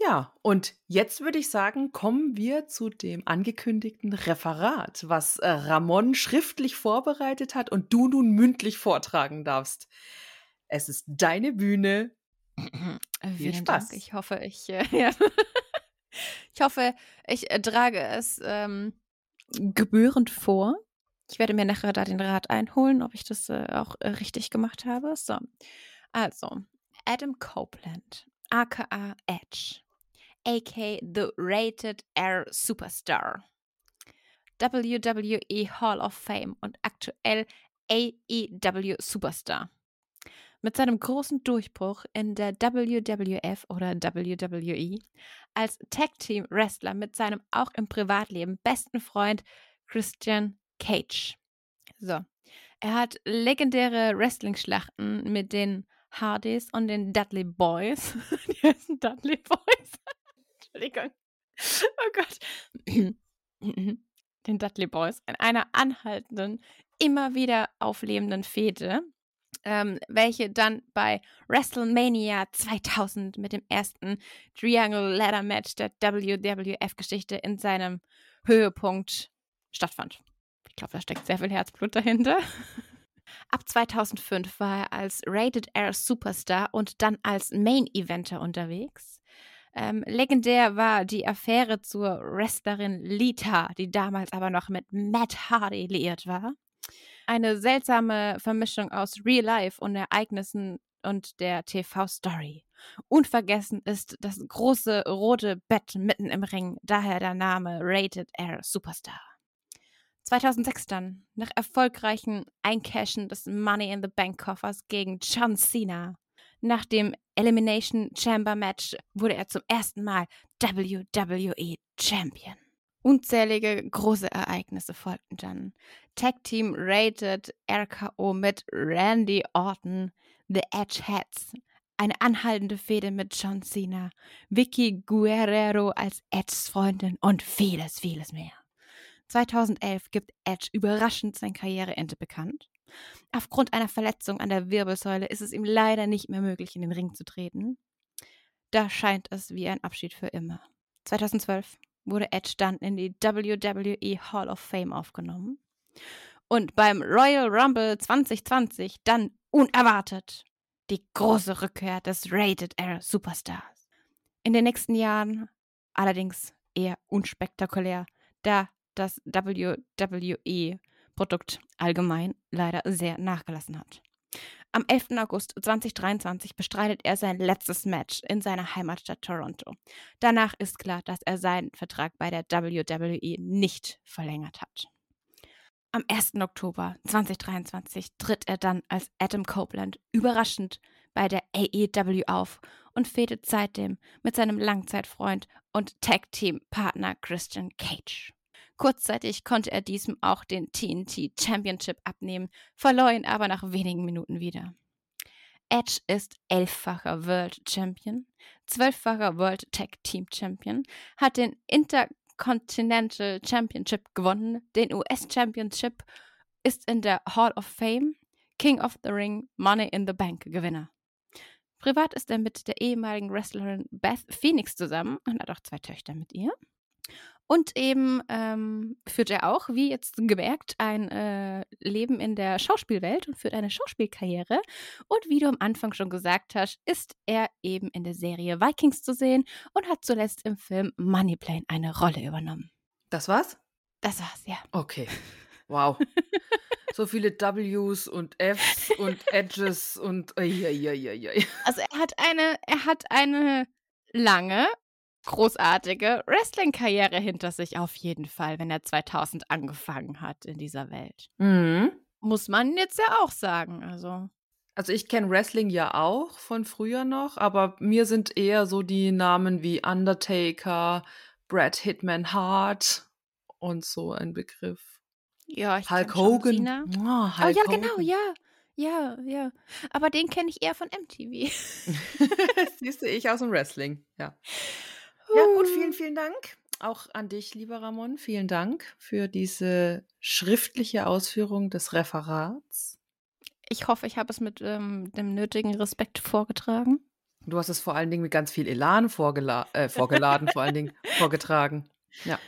Ja, und jetzt würde ich sagen, kommen wir zu dem angekündigten Referat, was äh, Ramon schriftlich vorbereitet hat und du nun mündlich vortragen darfst. Es ist deine Bühne. Äh, Viel Spaß. Dank. Ich hoffe, ich, äh, ja. ich hoffe, ich äh, trage es ähm, gebührend vor. Ich werde mir nachher da den Rat einholen, ob ich das äh, auch äh, richtig gemacht habe. So, also Adam Copeland, aka Edge, aka the Rated R Superstar, WWE Hall of Fame und aktuell AEW Superstar. Mit seinem großen Durchbruch in der WWF oder WWE als Tag Team Wrestler mit seinem auch im Privatleben besten Freund Christian Cage. So. Er hat legendäre Wrestling-Schlachten mit den Hardys und den Dudley Boys. Die heißen Dudley Boys. Entschuldigung. Oh Gott. Den Dudley Boys in einer anhaltenden, immer wieder auflebenden Fehde, ähm, welche dann bei WrestleMania 2000 mit dem ersten Triangle Ladder Match der WWF-Geschichte in seinem Höhepunkt stattfand. Ich glaube, da steckt sehr viel Herzblut dahinter. Ab 2005 war er als Rated R Superstar und dann als Main Eventer unterwegs. Ähm, legendär war die Affäre zur Wrestlerin Lita, die damals aber noch mit Matt Hardy liiert war. Eine seltsame Vermischung aus Real Life und Ereignissen und der TV-Story. Unvergessen ist das große rote Bett mitten im Ring, daher der Name Rated R Superstar. 2006 dann, nach erfolgreichen Eincashen des Money in the Bank Koffers gegen John Cena. Nach dem Elimination Chamber Match wurde er zum ersten Mal WWE Champion. Unzählige große Ereignisse folgten dann. Tag Team Rated RKO mit Randy Orton, The Edge Heads, eine anhaltende Fehde mit John Cena, Vicky Guerrero als Edges Freundin und vieles, vieles mehr. 2011 gibt Edge überraschend sein Karriereende bekannt. Aufgrund einer Verletzung an der Wirbelsäule ist es ihm leider nicht mehr möglich, in den Ring zu treten. Da scheint es wie ein Abschied für immer. 2012 wurde Edge dann in die WWE Hall of Fame aufgenommen. Und beim Royal Rumble 2020 dann unerwartet die große Rückkehr des Rated R Superstars. In den nächsten Jahren allerdings eher unspektakulär, da das WWE-Produkt allgemein leider sehr nachgelassen hat. Am 11. August 2023 bestreitet er sein letztes Match in seiner Heimatstadt Toronto. Danach ist klar, dass er seinen Vertrag bei der WWE nicht verlängert hat. Am 1. Oktober 2023 tritt er dann als Adam Copeland überraschend bei der AEW auf und fädet seitdem mit seinem Langzeitfreund und Tag-Team-Partner Christian Cage. Kurzzeitig konnte er diesem auch den TNT Championship abnehmen, verlor ihn aber nach wenigen Minuten wieder. Edge ist elffacher World Champion, zwölffacher World Tag Team Champion, hat den Intercontinental Championship gewonnen, den US Championship, ist in der Hall of Fame, King of the Ring, Money in the Bank Gewinner. Privat ist er mit der ehemaligen Wrestlerin Beth Phoenix zusammen und hat auch zwei Töchter mit ihr. Und eben ähm, führt er auch, wie jetzt gemerkt, ein äh, Leben in der Schauspielwelt und führt eine Schauspielkarriere. Und wie du am Anfang schon gesagt hast, ist er eben in der Serie Vikings zu sehen und hat zuletzt im Film Moneyplane eine Rolle übernommen. Das war's? Das war's, ja. Okay. Wow. so viele Ws und Fs und Edges und. Eieieiei. Also er hat eine, er hat eine lange, großartige Wrestling-Karriere hinter sich auf jeden Fall, wenn er 2000 angefangen hat in dieser Welt. Mhm. muss man jetzt ja auch sagen. Also. Also ich kenne Wrestling ja auch von früher noch, aber mir sind eher so die Namen wie Undertaker, Brad Hitman Hart und so ein Begriff. Ja, ich Hulk Hogan. Ah, Oh Hulk ja, genau, Hogan. ja. Ja, ja. Aber den kenne ich eher von MTV. Siehst du, ich aus dem Wrestling. Ja. Ja, gut, vielen, vielen Dank. Auch an dich, lieber Ramon. Vielen Dank für diese schriftliche Ausführung des Referats. Ich hoffe, ich habe es mit ähm, dem nötigen Respekt vorgetragen. Du hast es vor allen Dingen mit ganz viel Elan vorgela äh, vorgeladen, vor allen Dingen vorgetragen. Ja.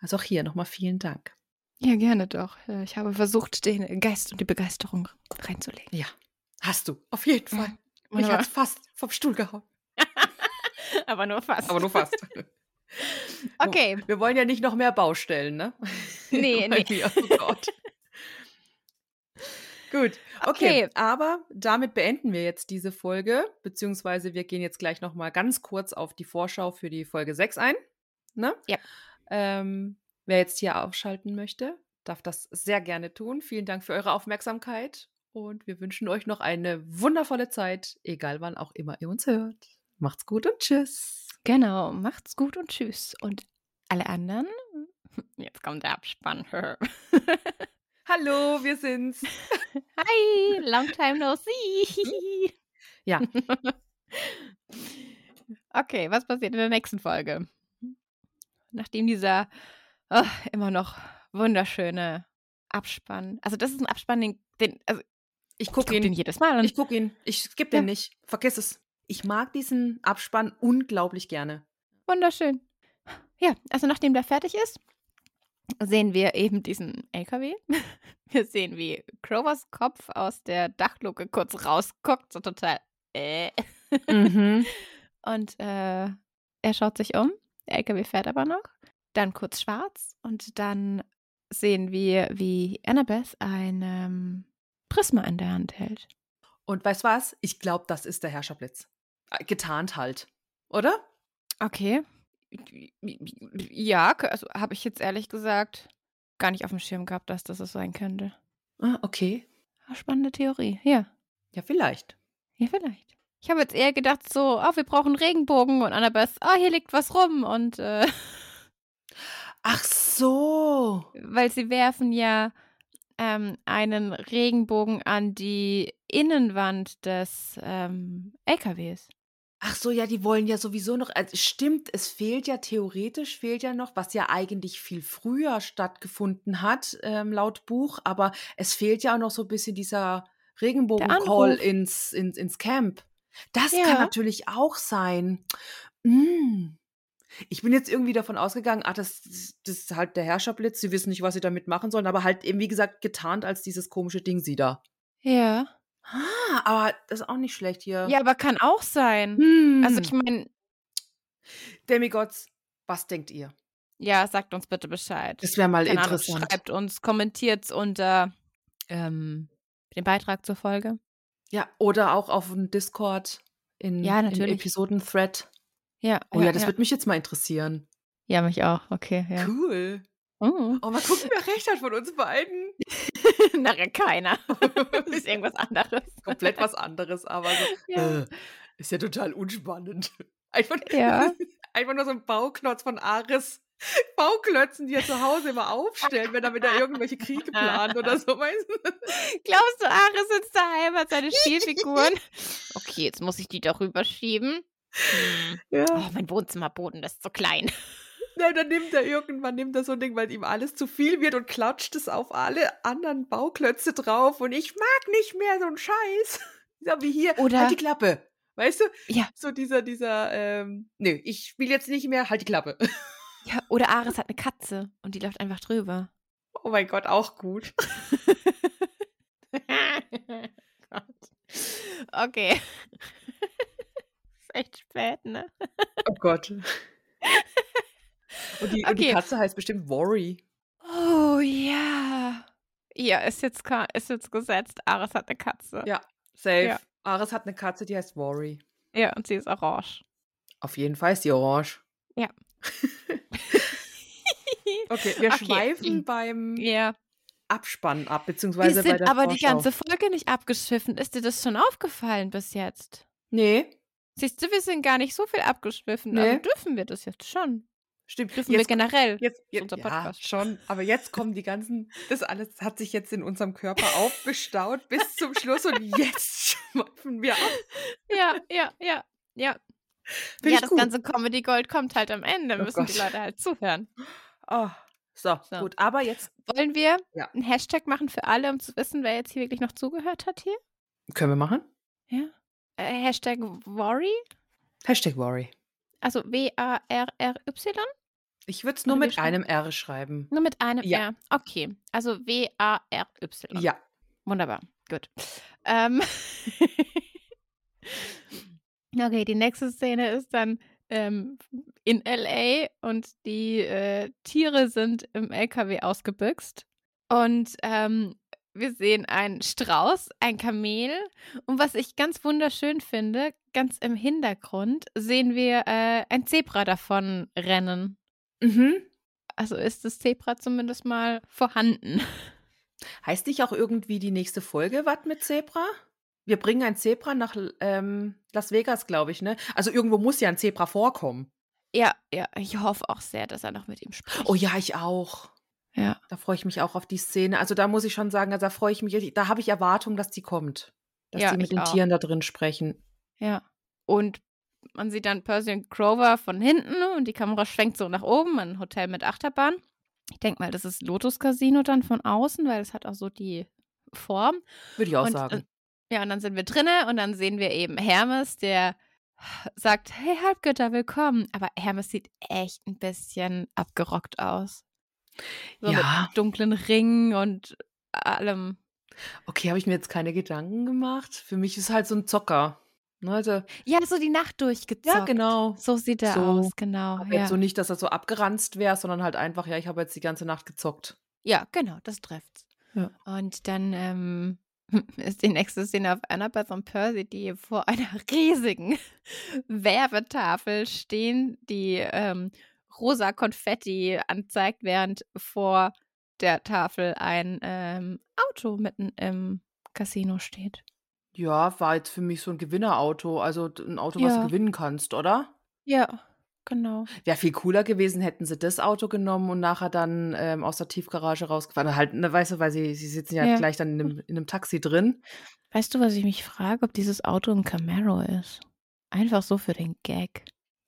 Also auch hier nochmal vielen Dank. Ja, gerne doch. Äh, Ich habe versucht, den Geist und die Begeisterung reinzulegen. Ja, hast du. Auf jeden Fall. Mich Wunderbar. hat's fast vom Stuhl gehauen. Aber nur fast. Aber nur fast. Okay. Wir wollen ja nicht noch mehr Baustellen, ne? Nee, nee. mir. Oh Gott. Gut, okay. Okay. Aber damit beenden wir jetzt diese Folge, beziehungsweise wir gehen jetzt gleich noch mal ganz kurz auf die Vorschau für die Folge 6 ein. Ne? Ja. Ähm, wer jetzt hier aufschalten möchte, darf das sehr gerne tun. Vielen Dank für eure Aufmerksamkeit und wir wünschen euch noch eine wundervolle Zeit, egal wann auch immer ihr uns hört. Macht's gut und tschüss. Genau. Macht's gut und tschüss. Und alle anderen? Jetzt kommt der Abspann. Hallo, wir sind's. Hi, long time no see. Ja. Okay, was passiert in der nächsten Folge? Nachdem dieser oh, immer noch wunderschöne Abspann, also das ist ein Abspann, den, den also Ich ich guck gucke den ihn. jedes Mal an. Ich guck ihn. Ich skipp den Ja. nicht. Vergiss es. Ich mag diesen Abspann unglaublich gerne. Wunderschön. Ja, also nachdem der fertig ist, sehen wir eben diesen LKW. Wir sehen, wie Crovers Kopf aus der Dachluke kurz rausguckt, so total äh. Mhm. Und äh, er schaut sich um. Der LKW fährt aber noch. Dann kurz schwarz und dann sehen wir, wie Annabeth ein ähm, Prisma in der Hand hält. Und weißt was? Ich glaube, das ist der Herrscherblitz. Getarnt halt. Oder? Okay. Ja, also habe ich jetzt ehrlich gesagt gar nicht auf dem Schirm gehabt, dass das es sein könnte. Ah, okay. Ah, Spannende Theorie. Ja. Ja, vielleicht. Ja, vielleicht. Ich habe jetzt eher gedacht, so, oh, wir brauchen Regenbogen und Annabeth, oh, hier liegt was rum und äh, Ach so. weil sie werfen ja ähm, einen Regenbogen an die Innenwand des ähm, LKWs. Ach so, ja, die wollen ja sowieso noch. Also stimmt, es fehlt ja theoretisch, fehlt ja noch, was ja eigentlich viel früher stattgefunden hat, ähm, laut Buch, aber es fehlt ja auch noch so ein bisschen dieser Regenbogen-Call ins, ins, ins Camp. Das Ja. kann natürlich auch sein. Mm. Ich bin jetzt irgendwie davon ausgegangen, ach, das, das ist halt der Herrscherblitz, sie wissen nicht, was sie damit machen sollen, aber halt eben, wie gesagt, getarnt als dieses komische Ding sie da. Ja. Ah, aber das ist auch nicht schlecht hier. Ja, aber kann auch sein. Hm. Also ich meine, Demigods, was denkt ihr? ja, sagt uns bitte Bescheid. Das wäre mal Keine Ahnung, interessant. schreibt uns, kommentiert unter ähm, den Beitrag zur Folge. Ja, oder auch auf dem Discord in, Ja, in natürlich. Episoden-Thread. Ja. Oh ja, das würde mich jetzt mal interessieren. Ja, mich auch. Okay, ja. Cool. Oh. Oh, mal gucken, wer recht hat von uns beiden. Nachher keiner. ist irgendwas anderes. Komplett was anderes, aber so, Ja. äh, ist ja total unspannend. Einfach, Ja. einfach nur so ein Bauklotz von Ares. Bauklötzen, die er zu Hause immer aufstellt, wenn er mit da irgendwelche Kriege plant oder so, weißt du? Glaubst du, Ares sitzt daheim, hat seine Spielfiguren? Okay, jetzt muss ich die doch rüberschieben. Hm. Ja. Oh, mein Wohnzimmerboden, das ist so klein. Ja, dann nimmt er irgendwann nimmt er so ein Ding, weil ihm alles zu viel wird und klatscht es auf alle anderen Bauklötze drauf und ich mag nicht mehr so einen Scheiß. So wie hier, Oder- halt die Klappe. Weißt du? Ja. So dieser, dieser, ähm, nö, ich spiele jetzt nicht mehr, halt die Klappe. ja. Oder Ares hat eine Katze und die läuft einfach drüber. Oh mein Gott, auch gut. Gott. Okay. ist echt spät, ne? Oh Gott. Und die, und die Okay. Katze heißt bestimmt Worry. Oh ja. Ja, ist jetzt, ist jetzt gesetzt. Ares hat eine Katze. Ja, safe. Ja. Ares hat eine Katze, die heißt Worry. Ja, und sie ist orange. Auf jeden Fall ist die orange. Ja. Okay, wir Okay. schweifen beim Ja. Abspann ab, Wir beziehungsweise bei sind der aber die Vorschau. ganze Folge nicht abgeschwiffen. Ist dir das schon aufgefallen bis jetzt? Nee, Siehst du, wir sind gar nicht so viel abgeschwiffen. Nee. Also dürfen wir das jetzt schon. Stimmt. Dürfen wir generell. Jetzt, jetzt unser ja, Podcast. schon, aber jetzt kommen die ganzen, das alles hat sich jetzt in unserem Körper aufgestaut bis zum Schluss und jetzt schweifen wir ab. Ja, ja, ja, ja. Find ja, das gut. ganze Comedy Gold kommt halt am Ende. Oh müssen die Gott. Leute halt zuhören. Oh, so, So. gut, aber jetzt Wollen wir Ja. einen Hashtag machen für alle, um zu wissen, wer jetzt hier wirklich noch zugehört hat hier? können wir machen. Ja. Äh, Hashtag Worry. Hashtag Worry. Also W-A-R-R-Y. Ich würde es nur wie mit einem R schreiben. Nur mit einem Ja. R. Okay. Also W-A-R-Y. Ja. Wunderbar. Gut. Ähm. okay, die nächste Szene ist dann ähm, in LA und die äh, Tiere sind im LKW ausgebüxt. Und ähm, wir sehen einen Strauß, ein Kamel. Und was ich ganz wunderschön finde, ganz im Hintergrund sehen wir äh, ein Zebra davon rennen. Mhm. Also ist das Zebra zumindest mal vorhanden. Heißt nicht auch irgendwie die nächste Folge was mit Zebra? Wir bringen ein Zebra nach ähm, Las Vegas, glaube ich, ne? Also irgendwo muss ja ein Zebra vorkommen. Ja, ja, ich hoffe auch sehr, dass er noch mit ihm spricht. Oh ja, ich auch. Ja. Da freue ich mich auch auf die Szene. Also da muss ich schon sagen, also da freue ich mich, da habe ich Erwartung, dass die kommt. Dass Ja, die mit den auch. Tieren da drin sprechen. Ja. Und man sieht dann Percy und Grover von hinten und die Kamera schwenkt so nach oben, ein Hotel mit Achterbahn. Ich denke mal, das ist Lotus Casino dann von außen, weil es hat auch so die Form. Würde ich auch und, sagen. äh, Ja, und dann sind wir drinne und dann sehen wir eben Hermes, der sagt, hey Halbgötter, willkommen. Aber Hermes sieht echt ein bisschen abgerockt aus. So Ja. mit dunklen Ringen und allem. Okay, habe ich mir jetzt keine Gedanken gemacht. Für mich ist halt so ein Zocker. Ne, also, Ja, so die Nacht durchgezockt. ja, genau. So sieht er So. aus, genau. Aber Ja. jetzt so nicht, dass er so abgeranzt wäre, sondern halt einfach, ja, ich habe jetzt die ganze Nacht gezockt. ja, genau, das trifft's. Ja. Und dann ähm, ist die nächste Szene auf Annabeth und Percy, die vor einer riesigen Werbetafel stehen, die ähm, rosa Konfetti anzeigt, während vor der Tafel ein ähm, Auto mitten im Casino steht. Ja, war jetzt für mich so ein Gewinnerauto. Also d- ein Auto, was Ja. du gewinnen kannst, oder? Ja, genau. Wäre viel cooler gewesen, hätten sie das Auto genommen und nachher dann ähm, aus der Tiefgarage rausgefahren. Halt, ne, weißt du, weil sie, sie sitzen ja, Ja. gleich dann in einem, in einem Taxi drin. Weißt du, was ich mich frage, ob dieses Auto ein Camaro ist? Einfach so für den Gag.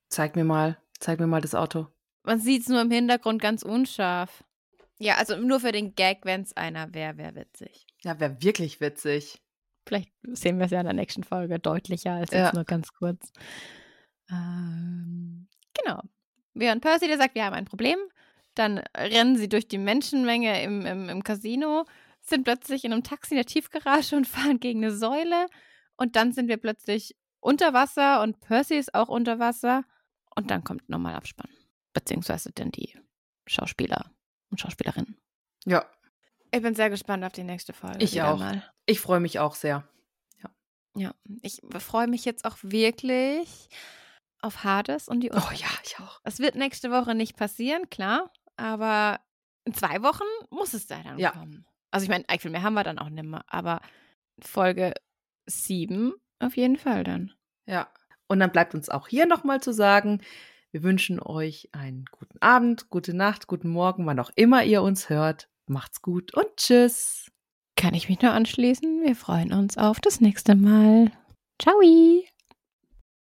Zeig mir mal, zeig mir mal das Auto. Man sieht es nur im Hintergrund ganz unscharf. Ja, also nur für den Gag, wenn es einer wäre, wäre witzig. Ja, wäre wirklich witzig. Vielleicht sehen wir es ja in der nächsten Folge deutlicher als Ja. jetzt nur ganz kurz. Ähm, genau. Wir hören Percy, der sagt, wir haben ein Problem. Dann rennen sie durch die Menschenmenge im, im, im Casino, sind plötzlich in einem Taxi in der Tiefgarage und fahren gegen eine Säule. Und dann sind wir plötzlich unter Wasser und Percy ist auch unter Wasser. Und dann kommt nochmal Abspann. Beziehungsweise dann die Schauspieler und Schauspielerinnen. Ja, Ich bin sehr gespannt auf die nächste Folge. Ich auch. Mal. Ich freue mich auch sehr. Ja, ich freue mich jetzt auch wirklich auf Hades und die Oh Ultras. ja, ich auch. Das wird nächste Woche nicht passieren, klar, aber in zwei Wochen muss es da dann Ja. kommen. Also ich meine, viel mehr haben wir dann auch nicht mehr, aber Folge 7 auf jeden Fall dann. Ja. Und dann bleibt uns auch hier nochmal zu sagen, wir wünschen euch einen guten Abend, gute Nacht, guten Morgen, wann auch immer ihr uns hört. Macht's gut und tschüss. Kann ich mich nur anschließen? Wir freuen uns auf das nächste Mal. Ciao!